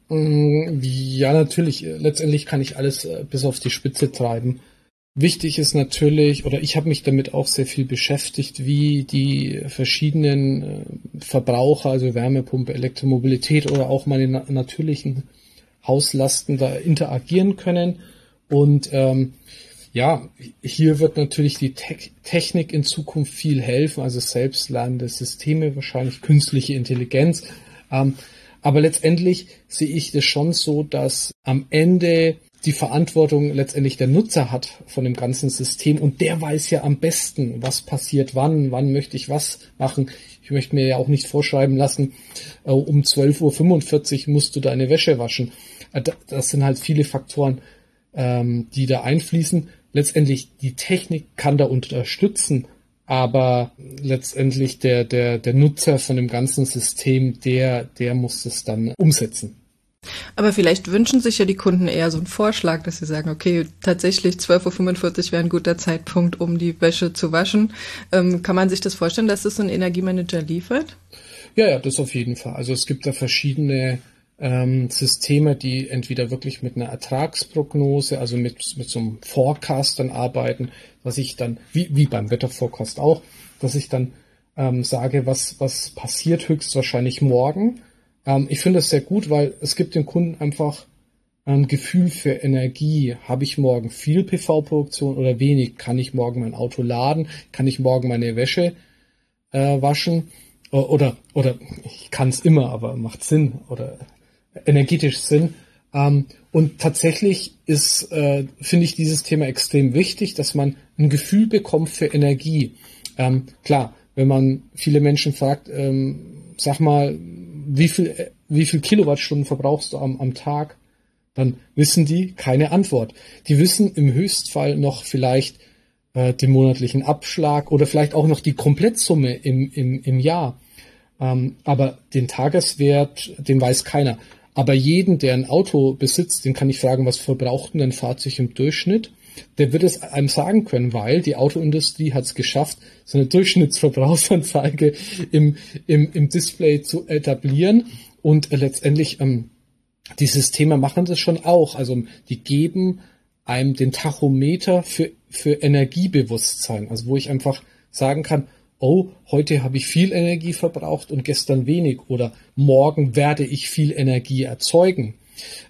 Mm, ja, natürlich. Letztendlich kann ich alles äh, bis auf die Spitze treiben. Wichtig ist natürlich, oder ich habe mich damit auch sehr viel beschäftigt, wie die verschiedenen äh, Verbraucher, also Wärmepumpe, Elektromobilität oder auch meine na natürlichen Hauslasten da interagieren können. Und ähm, ja, hier wird natürlich die Te Technik in Zukunft viel helfen, also selbstlernende Systeme, wahrscheinlich künstliche Intelligenz. Ähm, aber letztendlich sehe ich das schon so, dass am Ende die Verantwortung letztendlich der Nutzer hat von dem ganzen System und der weiß ja am besten, was passiert wann, wann möchte ich was machen. Ich möchte mir ja auch nicht vorschreiben lassen, äh, um 12.45 Uhr musst du deine Wäsche waschen. Äh, das sind halt viele Faktoren, ähm, die da einfließen. Letztendlich die Technik kann da unterstützen, aber letztendlich der, der, der Nutzer von dem ganzen System, der, der muss es dann umsetzen.
Aber vielleicht wünschen sich ja die Kunden eher so einen Vorschlag, dass sie sagen, okay, tatsächlich 12.45 Uhr wäre ein guter Zeitpunkt, um die Wäsche zu waschen. Ähm, kann man sich das vorstellen, dass das so ein Energiemanager liefert?
Ja, ja, das auf jeden Fall. Also es gibt da verschiedene ähm, Systeme, die entweder wirklich mit einer Ertragsprognose, also mit, mit so einem Forecast dann arbeiten, dass ich dann, wie, wie beim Wetterforecast auch, dass ich dann ähm, sage, was, was passiert höchstwahrscheinlich morgen ähm, ich finde das sehr gut, weil es gibt dem Kunden einfach ein Gefühl für Energie. Habe ich morgen viel PV-Produktion oder wenig? Kann ich morgen mein Auto laden? Kann ich morgen meine Wäsche äh, waschen? Oder, oder ich kann es immer, aber macht Sinn oder energetisch Sinn. Ähm, und tatsächlich ist, äh, finde ich dieses Thema extrem wichtig, dass man ein Gefühl bekommt für Energie. Ähm, klar, wenn man viele Menschen fragt, ähm, sag mal, wie viel, wie viel Kilowattstunden verbrauchst du am, am Tag? Dann wissen die keine Antwort. Die wissen im Höchstfall noch vielleicht äh, den monatlichen Abschlag oder vielleicht auch noch die Komplettsumme im, im, im Jahr. Ähm, aber den Tageswert, den weiß keiner. Aber jeden, der ein Auto besitzt, den kann ich fragen, was verbraucht denn ein Fahrzeug im Durchschnitt? Der wird es einem sagen können, weil die Autoindustrie hat es geschafft, so eine Durchschnittsverbrauchsanzeige im, im, im Display zu etablieren und letztendlich ähm, die Systeme machen das schon auch. Also die geben einem den Tachometer für, für Energiebewusstsein, also wo ich einfach sagen kann, oh, heute habe ich viel Energie verbraucht und gestern wenig oder morgen werde ich viel Energie erzeugen.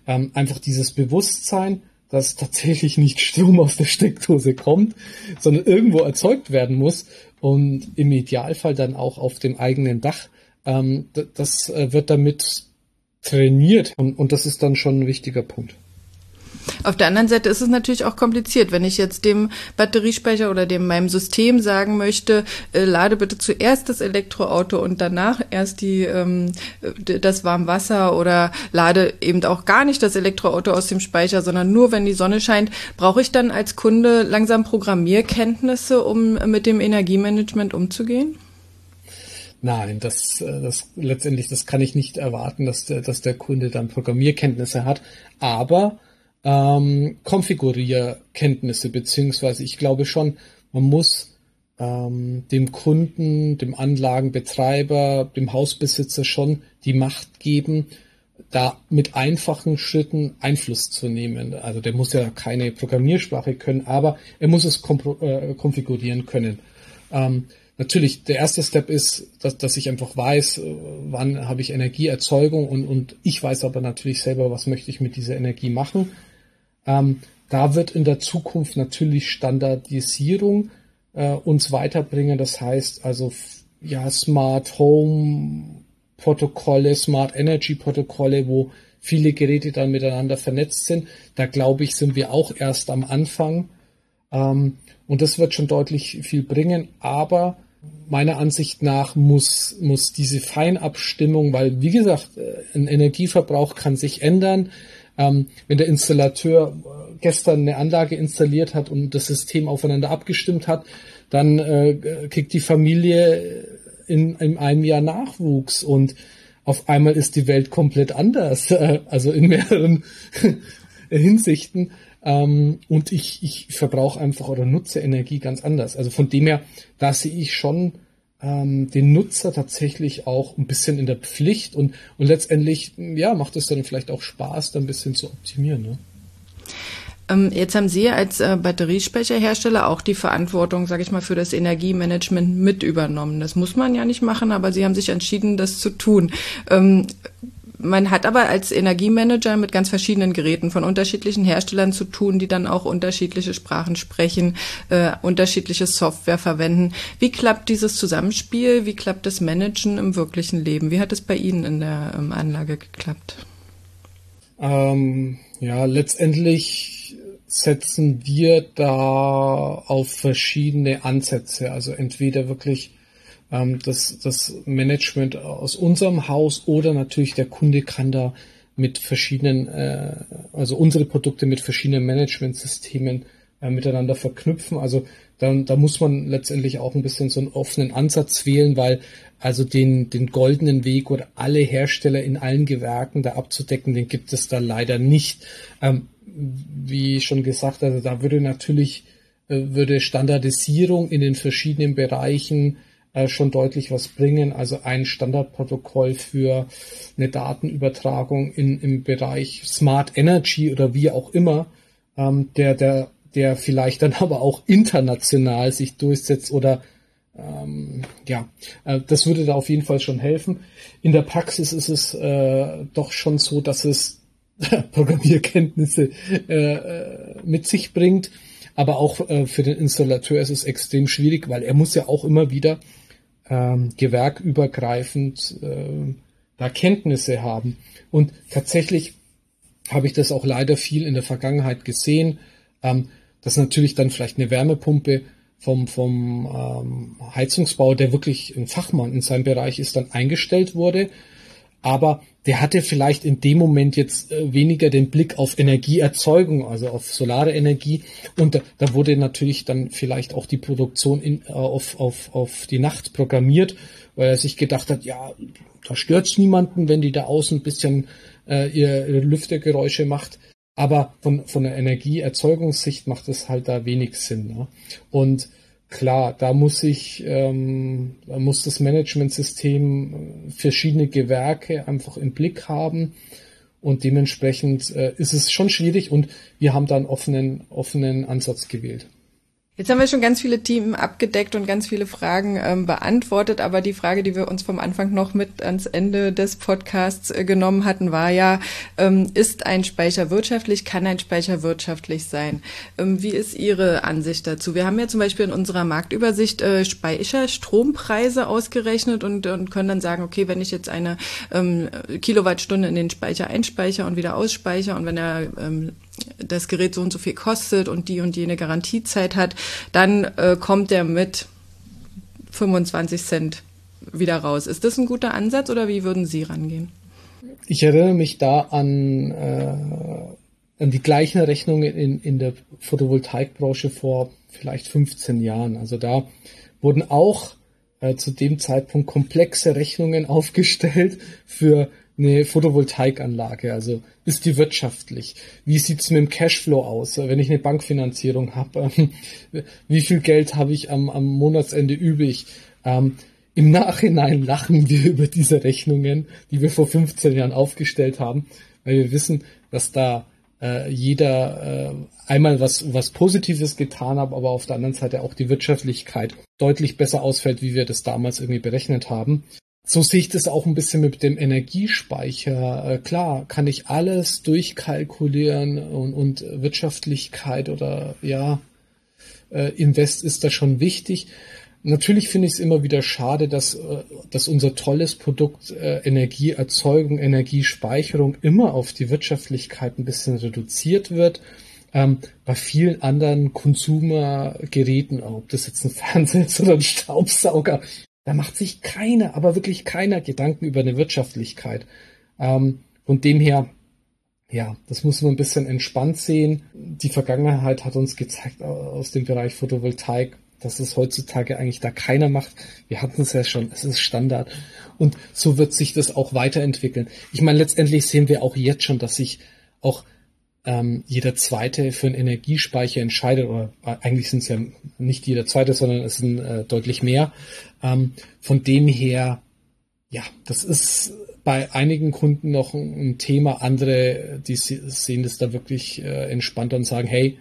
Ähm, einfach dieses Bewusstsein, dass tatsächlich nicht Strom aus der Steckdose kommt, sondern irgendwo erzeugt werden muss und im Idealfall dann auch auf dem eigenen Dach. Ähm, das äh, wird damit trainiert und, und das ist dann schon ein wichtiger Punkt.
Auf der anderen Seite ist es natürlich auch kompliziert, wenn ich jetzt dem Batteriespeicher oder dem meinem System sagen möchte, äh, lade bitte zuerst das Elektroauto und danach erst die ähm, das Warmwasser oder lade eben auch gar nicht das Elektroauto aus dem Speicher, sondern nur wenn die Sonne scheint, brauche ich dann als Kunde langsam Programmierkenntnisse, um mit dem Energiemanagement umzugehen?
Nein, das, äh, das letztendlich, das kann ich nicht erwarten, dass der, dass der Kunde dann Programmierkenntnisse hat. Aber ähm, Konfigurierkenntnisse, beziehungsweise ich glaube schon, man muss ähm, dem Kunden, dem Anlagenbetreiber, dem Hausbesitzer schon die Macht geben, da mit einfachen Schritten Einfluss zu nehmen. Also der muss ja keine Programmiersprache können, aber er muss es äh, konfigurieren können. Ähm, natürlich, der erste Step ist, dass, dass ich einfach weiß, äh, wann habe ich Energieerzeugung und, und ich weiß aber natürlich selber, was möchte ich mit dieser Energie machen. Ähm, da wird in der Zukunft natürlich Standardisierung äh, uns weiterbringen. Das heißt also, ja, Smart Home Protokolle, Smart Energy Protokolle, wo viele Geräte dann miteinander vernetzt sind. Da glaube ich, sind wir auch erst am Anfang. Ähm, und das wird schon deutlich viel bringen. Aber meiner Ansicht nach muss, muss diese Feinabstimmung, weil wie gesagt, äh, ein Energieverbrauch kann sich ändern. Ähm, wenn der Installateur äh, gestern eine Anlage installiert hat und das System aufeinander abgestimmt hat, dann äh, kriegt die Familie in, in einem Jahr Nachwuchs und auf einmal ist die Welt komplett anders, äh, also in mehreren Hinsichten. Ähm, und ich, ich verbrauche einfach oder nutze Energie ganz anders. Also von dem her, da sehe ich schon ähm, den Nutzer tatsächlich auch ein bisschen in der Pflicht und, und letztendlich, ja, macht es dann vielleicht auch Spaß, da ein bisschen zu optimieren. Ne?
Ähm, jetzt haben Sie als äh, Batteriespeicherhersteller auch die Verantwortung, sage ich mal, für das Energiemanagement mit übernommen. Das muss man ja nicht machen, aber Sie haben sich entschieden, das zu tun. Man hat aber als Energiemanager mit ganz verschiedenen Geräten von unterschiedlichen Herstellern zu tun, die dann auch unterschiedliche Sprachen sprechen, äh, unterschiedliche Software verwenden. Wie klappt dieses Zusammenspiel? Wie klappt das Managen im wirklichen Leben? Wie hat es bei Ihnen in der ähm, Anlage geklappt?
Ähm, ja, letztendlich setzen wir da auf verschiedene Ansätze. Also entweder wirklich ähm, das, das Management aus unserem Haus oder natürlich der Kunde kann da mit verschiedenen, äh, also unsere Produkte mit verschiedenen Managementsystemen äh, miteinander verknüpfen. Also da, da muss man letztendlich auch ein bisschen so einen offenen Ansatz wählen, weil also den, den goldenen Weg oder alle Hersteller in allen Gewerken da abzudecken, den gibt es da leider nicht. Ähm, wie schon gesagt, also da würde natürlich äh, würde Standardisierung in den verschiedenen Bereichen äh, schon deutlich was bringen. Also ein Standardprotokoll für eine Datenübertragung in, im Bereich Smart Energy oder wie auch immer, ähm, der, der, der vielleicht dann aber auch international sich durchsetzt oder ähm, ja, äh, das würde da auf jeden Fall schon helfen. In der Praxis ist es äh, doch schon so, dass es Programmierkenntnisse äh, äh, mit sich bringt. Aber auch äh, für den Installateur ist es extrem schwierig, weil er muss ja auch immer wieder ähm, gewerkübergreifend äh, da Kenntnisse haben. Und tatsächlich habe ich das auch leider viel in der Vergangenheit gesehen, ähm, dass natürlich dann vielleicht eine Wärmepumpe vom, vom ähm, Heizungsbau, der wirklich ein Fachmann in seinem Bereich ist, dann eingestellt wurde. Aber der hatte vielleicht in dem Moment jetzt äh, weniger den Blick auf Energieerzeugung, also auf solare Energie. Und da, da wurde natürlich dann vielleicht auch die Produktion in, äh, auf, auf, auf die Nacht programmiert, weil er sich gedacht hat, ja, da stört's niemanden, wenn die da außen ein bisschen äh, ihre, Lüftergeräusche macht. Aber von, von der Energieerzeugungssicht macht es halt da wenig Sinn. Ne? Und klar, da muss ich, ähm, da muss das Managementsystem äh, verschiedene Gewerke einfach im Blick haben und dementsprechend äh, ist es schon schwierig und wir haben da einen offenen, offenen Ansatz gewählt.
Jetzt haben wir schon ganz viele Themen abgedeckt und ganz viele Fragen ähm, beantwortet, aber die Frage, die wir uns vom Anfang noch mit ans Ende des Podcasts äh, genommen hatten, war ja, ähm, ist ein Speicher wirtschaftlich, kann ein Speicher wirtschaftlich sein? Ähm, wie ist Ihre Ansicht dazu? Wir haben ja zum Beispiel in unserer Marktübersicht äh, Speicherstrompreise ausgerechnet und, und können dann sagen, okay, wenn ich jetzt eine ähm, Kilowattstunde in den Speicher einspeichere und wieder ausspeichere und wenn er ähm, das Gerät so und so viel kostet und die und jene Garantiezeit hat, dann äh, kommt er mit 25 Cent wieder raus. Ist das ein guter Ansatz oder wie würden Sie rangehen?
Ich erinnere mich da an, äh, an die gleichen Rechnungen in, in der Photovoltaikbranche vor vielleicht 15 Jahren. Also da wurden auch äh, zu dem Zeitpunkt komplexe Rechnungen aufgestellt für eine Photovoltaikanlage? Also ist die wirtschaftlich? Wie sieht's mit dem Cashflow aus, wenn ich eine Bankfinanzierung habe? wie viel Geld habe ich am, am Monatsende übrig? Ähm, Im Nachhinein lachen wir über diese Rechnungen, die wir vor 15 Jahren aufgestellt haben, weil wir wissen, dass da äh, jeder äh, einmal was, was Positives getan hat, aber auf der anderen Seite auch die Wirtschaftlichkeit deutlich besser ausfällt, wie wir das damals irgendwie berechnet haben. So sehe ich das auch ein bisschen mit dem Energiespeicher. Äh, klar, kann ich alles durchkalkulieren und, und Wirtschaftlichkeit oder ja, äh, Invest ist da schon wichtig. Natürlich finde ich es immer wieder schade, dass, äh, dass unser tolles Produkt Energieerzeugung, Energiespeicherung immer auf die Wirtschaftlichkeit ein bisschen reduziert wird. Ähm, bei vielen anderen Konsumergeräten, ob das jetzt ein Fernseher ist oder ein Staubsauger, da macht sich keiner, aber wirklich keiner Gedanken über eine Wirtschaftlichkeit. Ähm, von dem her, ja, das muss man ein bisschen entspannt sehen. Die Vergangenheit hat uns gezeigt aus dem Bereich Photovoltaik, dass es heutzutage eigentlich da keiner macht. Wir hatten es ja schon, es ist Standard. Und so wird sich das auch weiterentwickeln. Ich meine, letztendlich sehen wir auch jetzt schon, dass sich auch ähm, jeder zweite für einen Energiespeicher entscheidet, oder äh, eigentlich sind es ja nicht jeder zweite, sondern es sind äh, deutlich mehr. Ähm, von dem her, ja, das ist bei einigen Kunden noch ein, Thema. Andere, die sehen das da wirklich äh, entspannter und sagen, hey,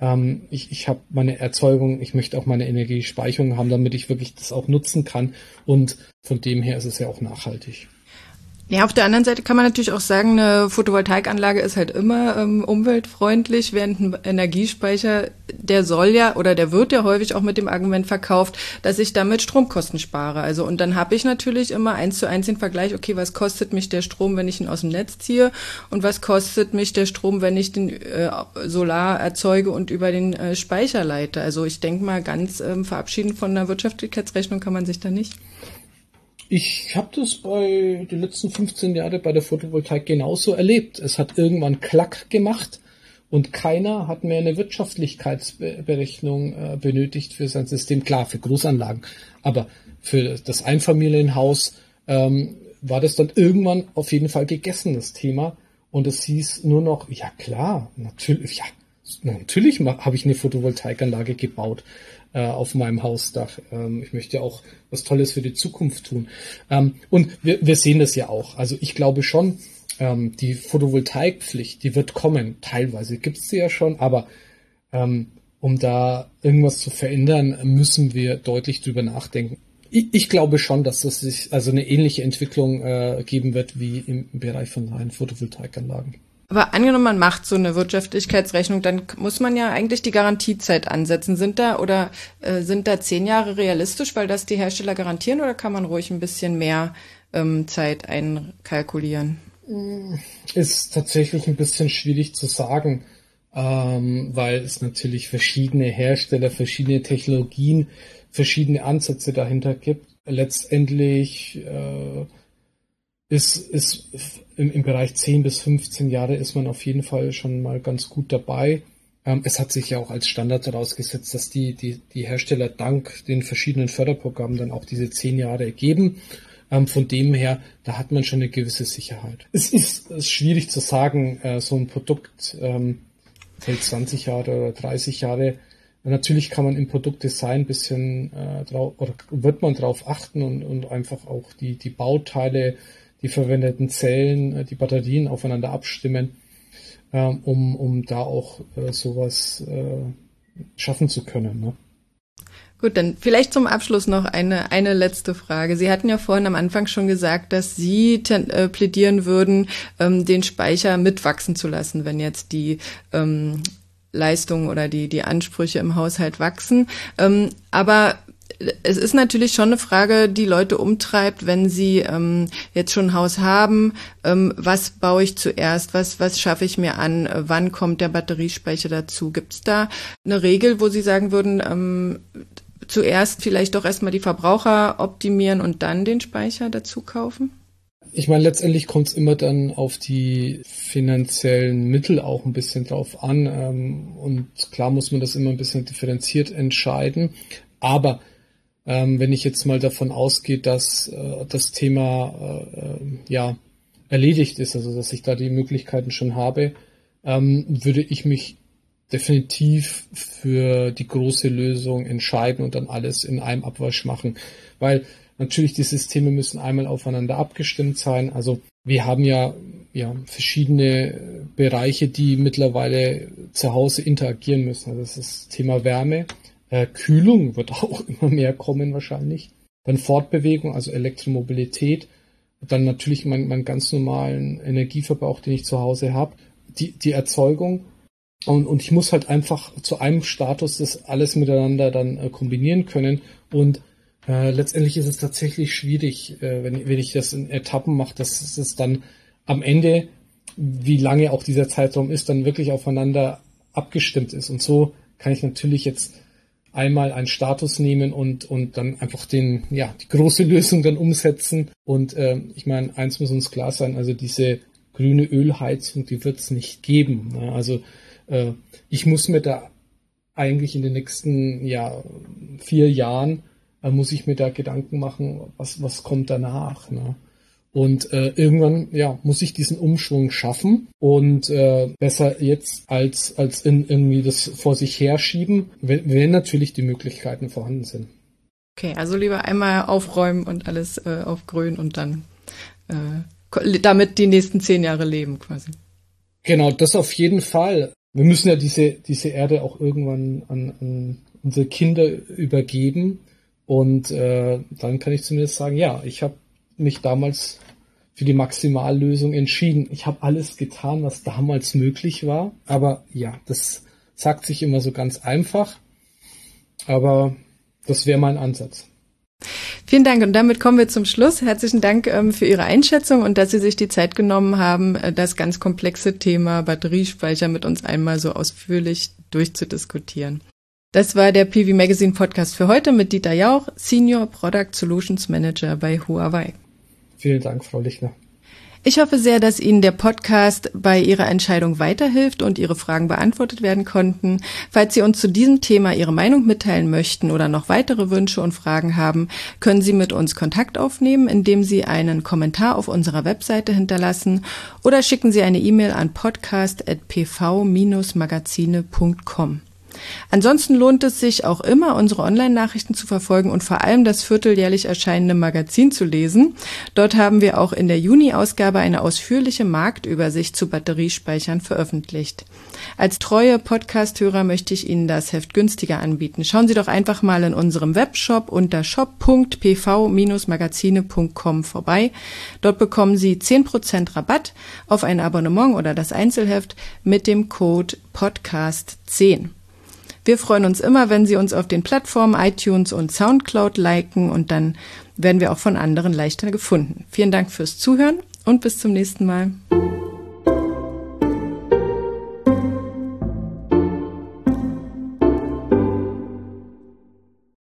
ähm, ich, ich habe meine Erzeugung, ich möchte auch meine Energiespeicherung haben, damit ich wirklich das auch nutzen kann. Und von dem her ist es ja auch nachhaltig.
Ja, auf der anderen Seite kann man natürlich auch sagen, eine Photovoltaikanlage ist halt immer ähm, umweltfreundlich, während ein Energiespeicher, der soll ja oder der wird ja häufig auch mit dem Argument verkauft, dass ich damit Stromkosten spare. Also und dann habe ich natürlich immer eins zu eins den Vergleich, okay, was kostet mich der Strom, wenn ich ihn aus dem Netz ziehe und was kostet mich der Strom, wenn ich den äh, Solar erzeuge und über den äh, Speicher leite. Also ich denke mal, ganz ähm, verabschieden von einer Wirtschaftlichkeitsrechnung kann man sich da nicht.
Ich habe das bei den letzten 15 Jahren bei der Photovoltaik genauso erlebt. Es hat irgendwann Klack gemacht und keiner hat mehr eine Wirtschaftlichkeitsberechnung äh, benötigt für sein System. Klar, für Großanlagen, aber für das Einfamilienhaus ähm, war das dann irgendwann auf jeden Fall gegessen, das Thema. Und es hieß nur noch, ja klar, natürlich, ja, natürlich habe ich eine Photovoltaikanlage gebaut äh, auf meinem Hausdach. Ähm, ich möchte auch was Tolles für die Zukunft tun. Ähm, und wir, wir sehen das ja auch. Also ich glaube schon, ähm, die Photovoltaikpflicht, die wird kommen. Teilweise gibt es sie ja schon, aber ähm, um da irgendwas zu verändern, müssen wir deutlich drüber nachdenken. Ich, ich glaube schon, dass es sich also eine ähnliche Entwicklung äh, geben wird wie im Bereich von reinen Photovoltaikanlagen.
Aber angenommen, man macht so eine Wirtschaftlichkeitsrechnung, dann muss man ja eigentlich die Garantiezeit ansetzen. Sind da oder äh, sind da zehn Jahre realistisch, weil das die Hersteller garantieren, oder kann man ruhig ein bisschen mehr ähm, Zeit einkalkulieren?
Ist tatsächlich ein bisschen schwierig zu sagen, ähm, weil es natürlich verschiedene Hersteller, verschiedene Technologien, verschiedene Ansätze dahinter gibt. Letztendlich äh, ist, ist im, im Bereich 10 bis 15 Jahre ist man auf jeden Fall schon mal ganz gut dabei. Ähm, es hat sich ja auch als Standard herausgesetzt, dass die, die, die Hersteller dank den verschiedenen Förderprogrammen dann auch diese 10 Jahre geben. Ähm, von dem her, da hat man schon eine gewisse Sicherheit. Es ist, ist schwierig zu sagen, äh, so ein Produkt ähm, hält 20 Jahre oder 30 Jahre. Natürlich kann man im Produktdesign ein bisschen äh, drauf, oder wird man darauf achten und, und einfach auch die, die Bauteile die verwendeten Zellen, äh, die Batterien aufeinander abstimmen, ähm, um, um da auch äh, sowas äh, schaffen zu können. Ne?
Gut, dann vielleicht zum Abschluss noch eine, eine letzte Frage. Sie hatten ja vorhin am Anfang schon gesagt, dass Sie äh, plädieren würden, ähm, den Speicher mitwachsen zu lassen, wenn jetzt die ähm, Leistungen oder die, die Ansprüche im Haushalt wachsen. Ähm, aber es ist natürlich schon eine Frage, die Leute umtreibt, wenn sie ähm, jetzt schon ein Haus haben. Ähm, was baue ich zuerst? Was, was schaffe ich mir an? Wann kommt der Batteriespeicher dazu? Gibt es da eine Regel, wo Sie sagen würden, ähm, zuerst vielleicht doch erstmal die Verbraucher optimieren und dann den Speicher dazu kaufen?
Ich meine, letztendlich kommt es immer dann auf die finanziellen Mittel auch ein bisschen drauf an. Ähm, und klar muss man das immer ein bisschen differenziert entscheiden. Aber ähm, wenn ich jetzt mal davon ausgehe, dass äh, das Thema äh, äh, ja erledigt ist, also dass ich da die Möglichkeiten schon habe, ähm, würde ich mich definitiv für die große Lösung entscheiden und dann alles in einem Abwasch machen. Weil Natürlich, die Systeme müssen einmal aufeinander abgestimmt sein. Also wir haben ja, ja verschiedene Bereiche, die mittlerweile zu Hause interagieren müssen. Also das ist das Thema Wärme. Äh, Kühlung wird auch immer mehr kommen wahrscheinlich. Dann Fortbewegung, also Elektromobilität. Dann natürlich meinen mein ganz normalen Energieverbrauch, den ich zu Hause habe. Die, die Erzeugung. Und, und ich muss halt einfach zu einem Status das alles miteinander dann äh, kombinieren können. Und äh, letztendlich ist es tatsächlich schwierig, äh, wenn, wenn ich das in Etappen mache, dass es dann am Ende, wie lange auch dieser Zeitraum ist, dann wirklich aufeinander abgestimmt ist. Und so kann ich natürlich jetzt einmal einen Status nehmen und, und dann einfach den, ja, die große Lösung dann umsetzen. Und äh, ich meine, eins muss uns klar sein, also diese grüne Ölheizung, die wird es nicht geben. Ne? Also äh, ich muss mir da eigentlich in den nächsten ja, vier Jahren äh, muss ich mir da Gedanken machen, was, was kommt danach. Ne? Und äh, irgendwann ja, muss ich diesen Umschwung schaffen und äh, besser jetzt als, als in, irgendwie das vor sich herschieben, wenn, wenn natürlich die Möglichkeiten vorhanden sind.
Okay, also lieber einmal aufräumen und alles äh, auf grün und dann äh, damit die nächsten zehn Jahre leben quasi.
Genau, das auf jeden Fall. Wir müssen ja diese, diese Erde auch irgendwann an, an unsere Kinder übergeben. Und äh, dann kann ich zumindest sagen, ja, ich habe mich damals für die Maximallösung entschieden. Ich habe alles getan, was damals möglich war. Aber ja, das sagt sich immer so ganz einfach. Aber das wäre mein Ansatz.
Vielen Dank und damit kommen wir zum Schluss. Herzlichen Dank ähm, für Ihre Einschätzung und dass Sie sich die Zeit genommen haben, äh, das ganz komplexe Thema Batteriespeicher mit uns einmal so ausführlich durchzudiskutieren. Das war der PV Magazine Podcast für heute mit Dieter Jauch, Senior Product Solutions Manager bei Huawei.
Vielen Dank, Frau Lichner.
Ich hoffe sehr, dass Ihnen der Podcast bei Ihrer Entscheidung weiterhilft und Ihre Fragen beantwortet werden konnten. Falls Sie uns zu diesem Thema Ihre Meinung mitteilen möchten oder noch weitere Wünsche und Fragen haben, können Sie mit uns Kontakt aufnehmen, indem Sie einen Kommentar auf unserer Webseite hinterlassen oder schicken Sie eine E-Mail an podcast.pv-magazine.com. Ansonsten lohnt es sich auch immer, unsere Online-Nachrichten zu verfolgen und vor allem das vierteljährlich erscheinende Magazin zu lesen. Dort haben wir auch in der Juni-Ausgabe eine ausführliche Marktübersicht zu Batteriespeichern veröffentlicht. Als treue Podcast-Hörer möchte ich Ihnen das Heft günstiger anbieten. Schauen Sie doch einfach mal in unserem Webshop unter shop.pv-magazine.com vorbei. Dort bekommen Sie 10% Rabatt auf ein Abonnement oder das Einzelheft mit dem Code Podcast 10. Wir freuen uns immer, wenn Sie uns auf den Plattformen iTunes und SoundCloud liken und dann werden wir auch von anderen leichter gefunden. Vielen Dank fürs Zuhören und bis zum nächsten Mal.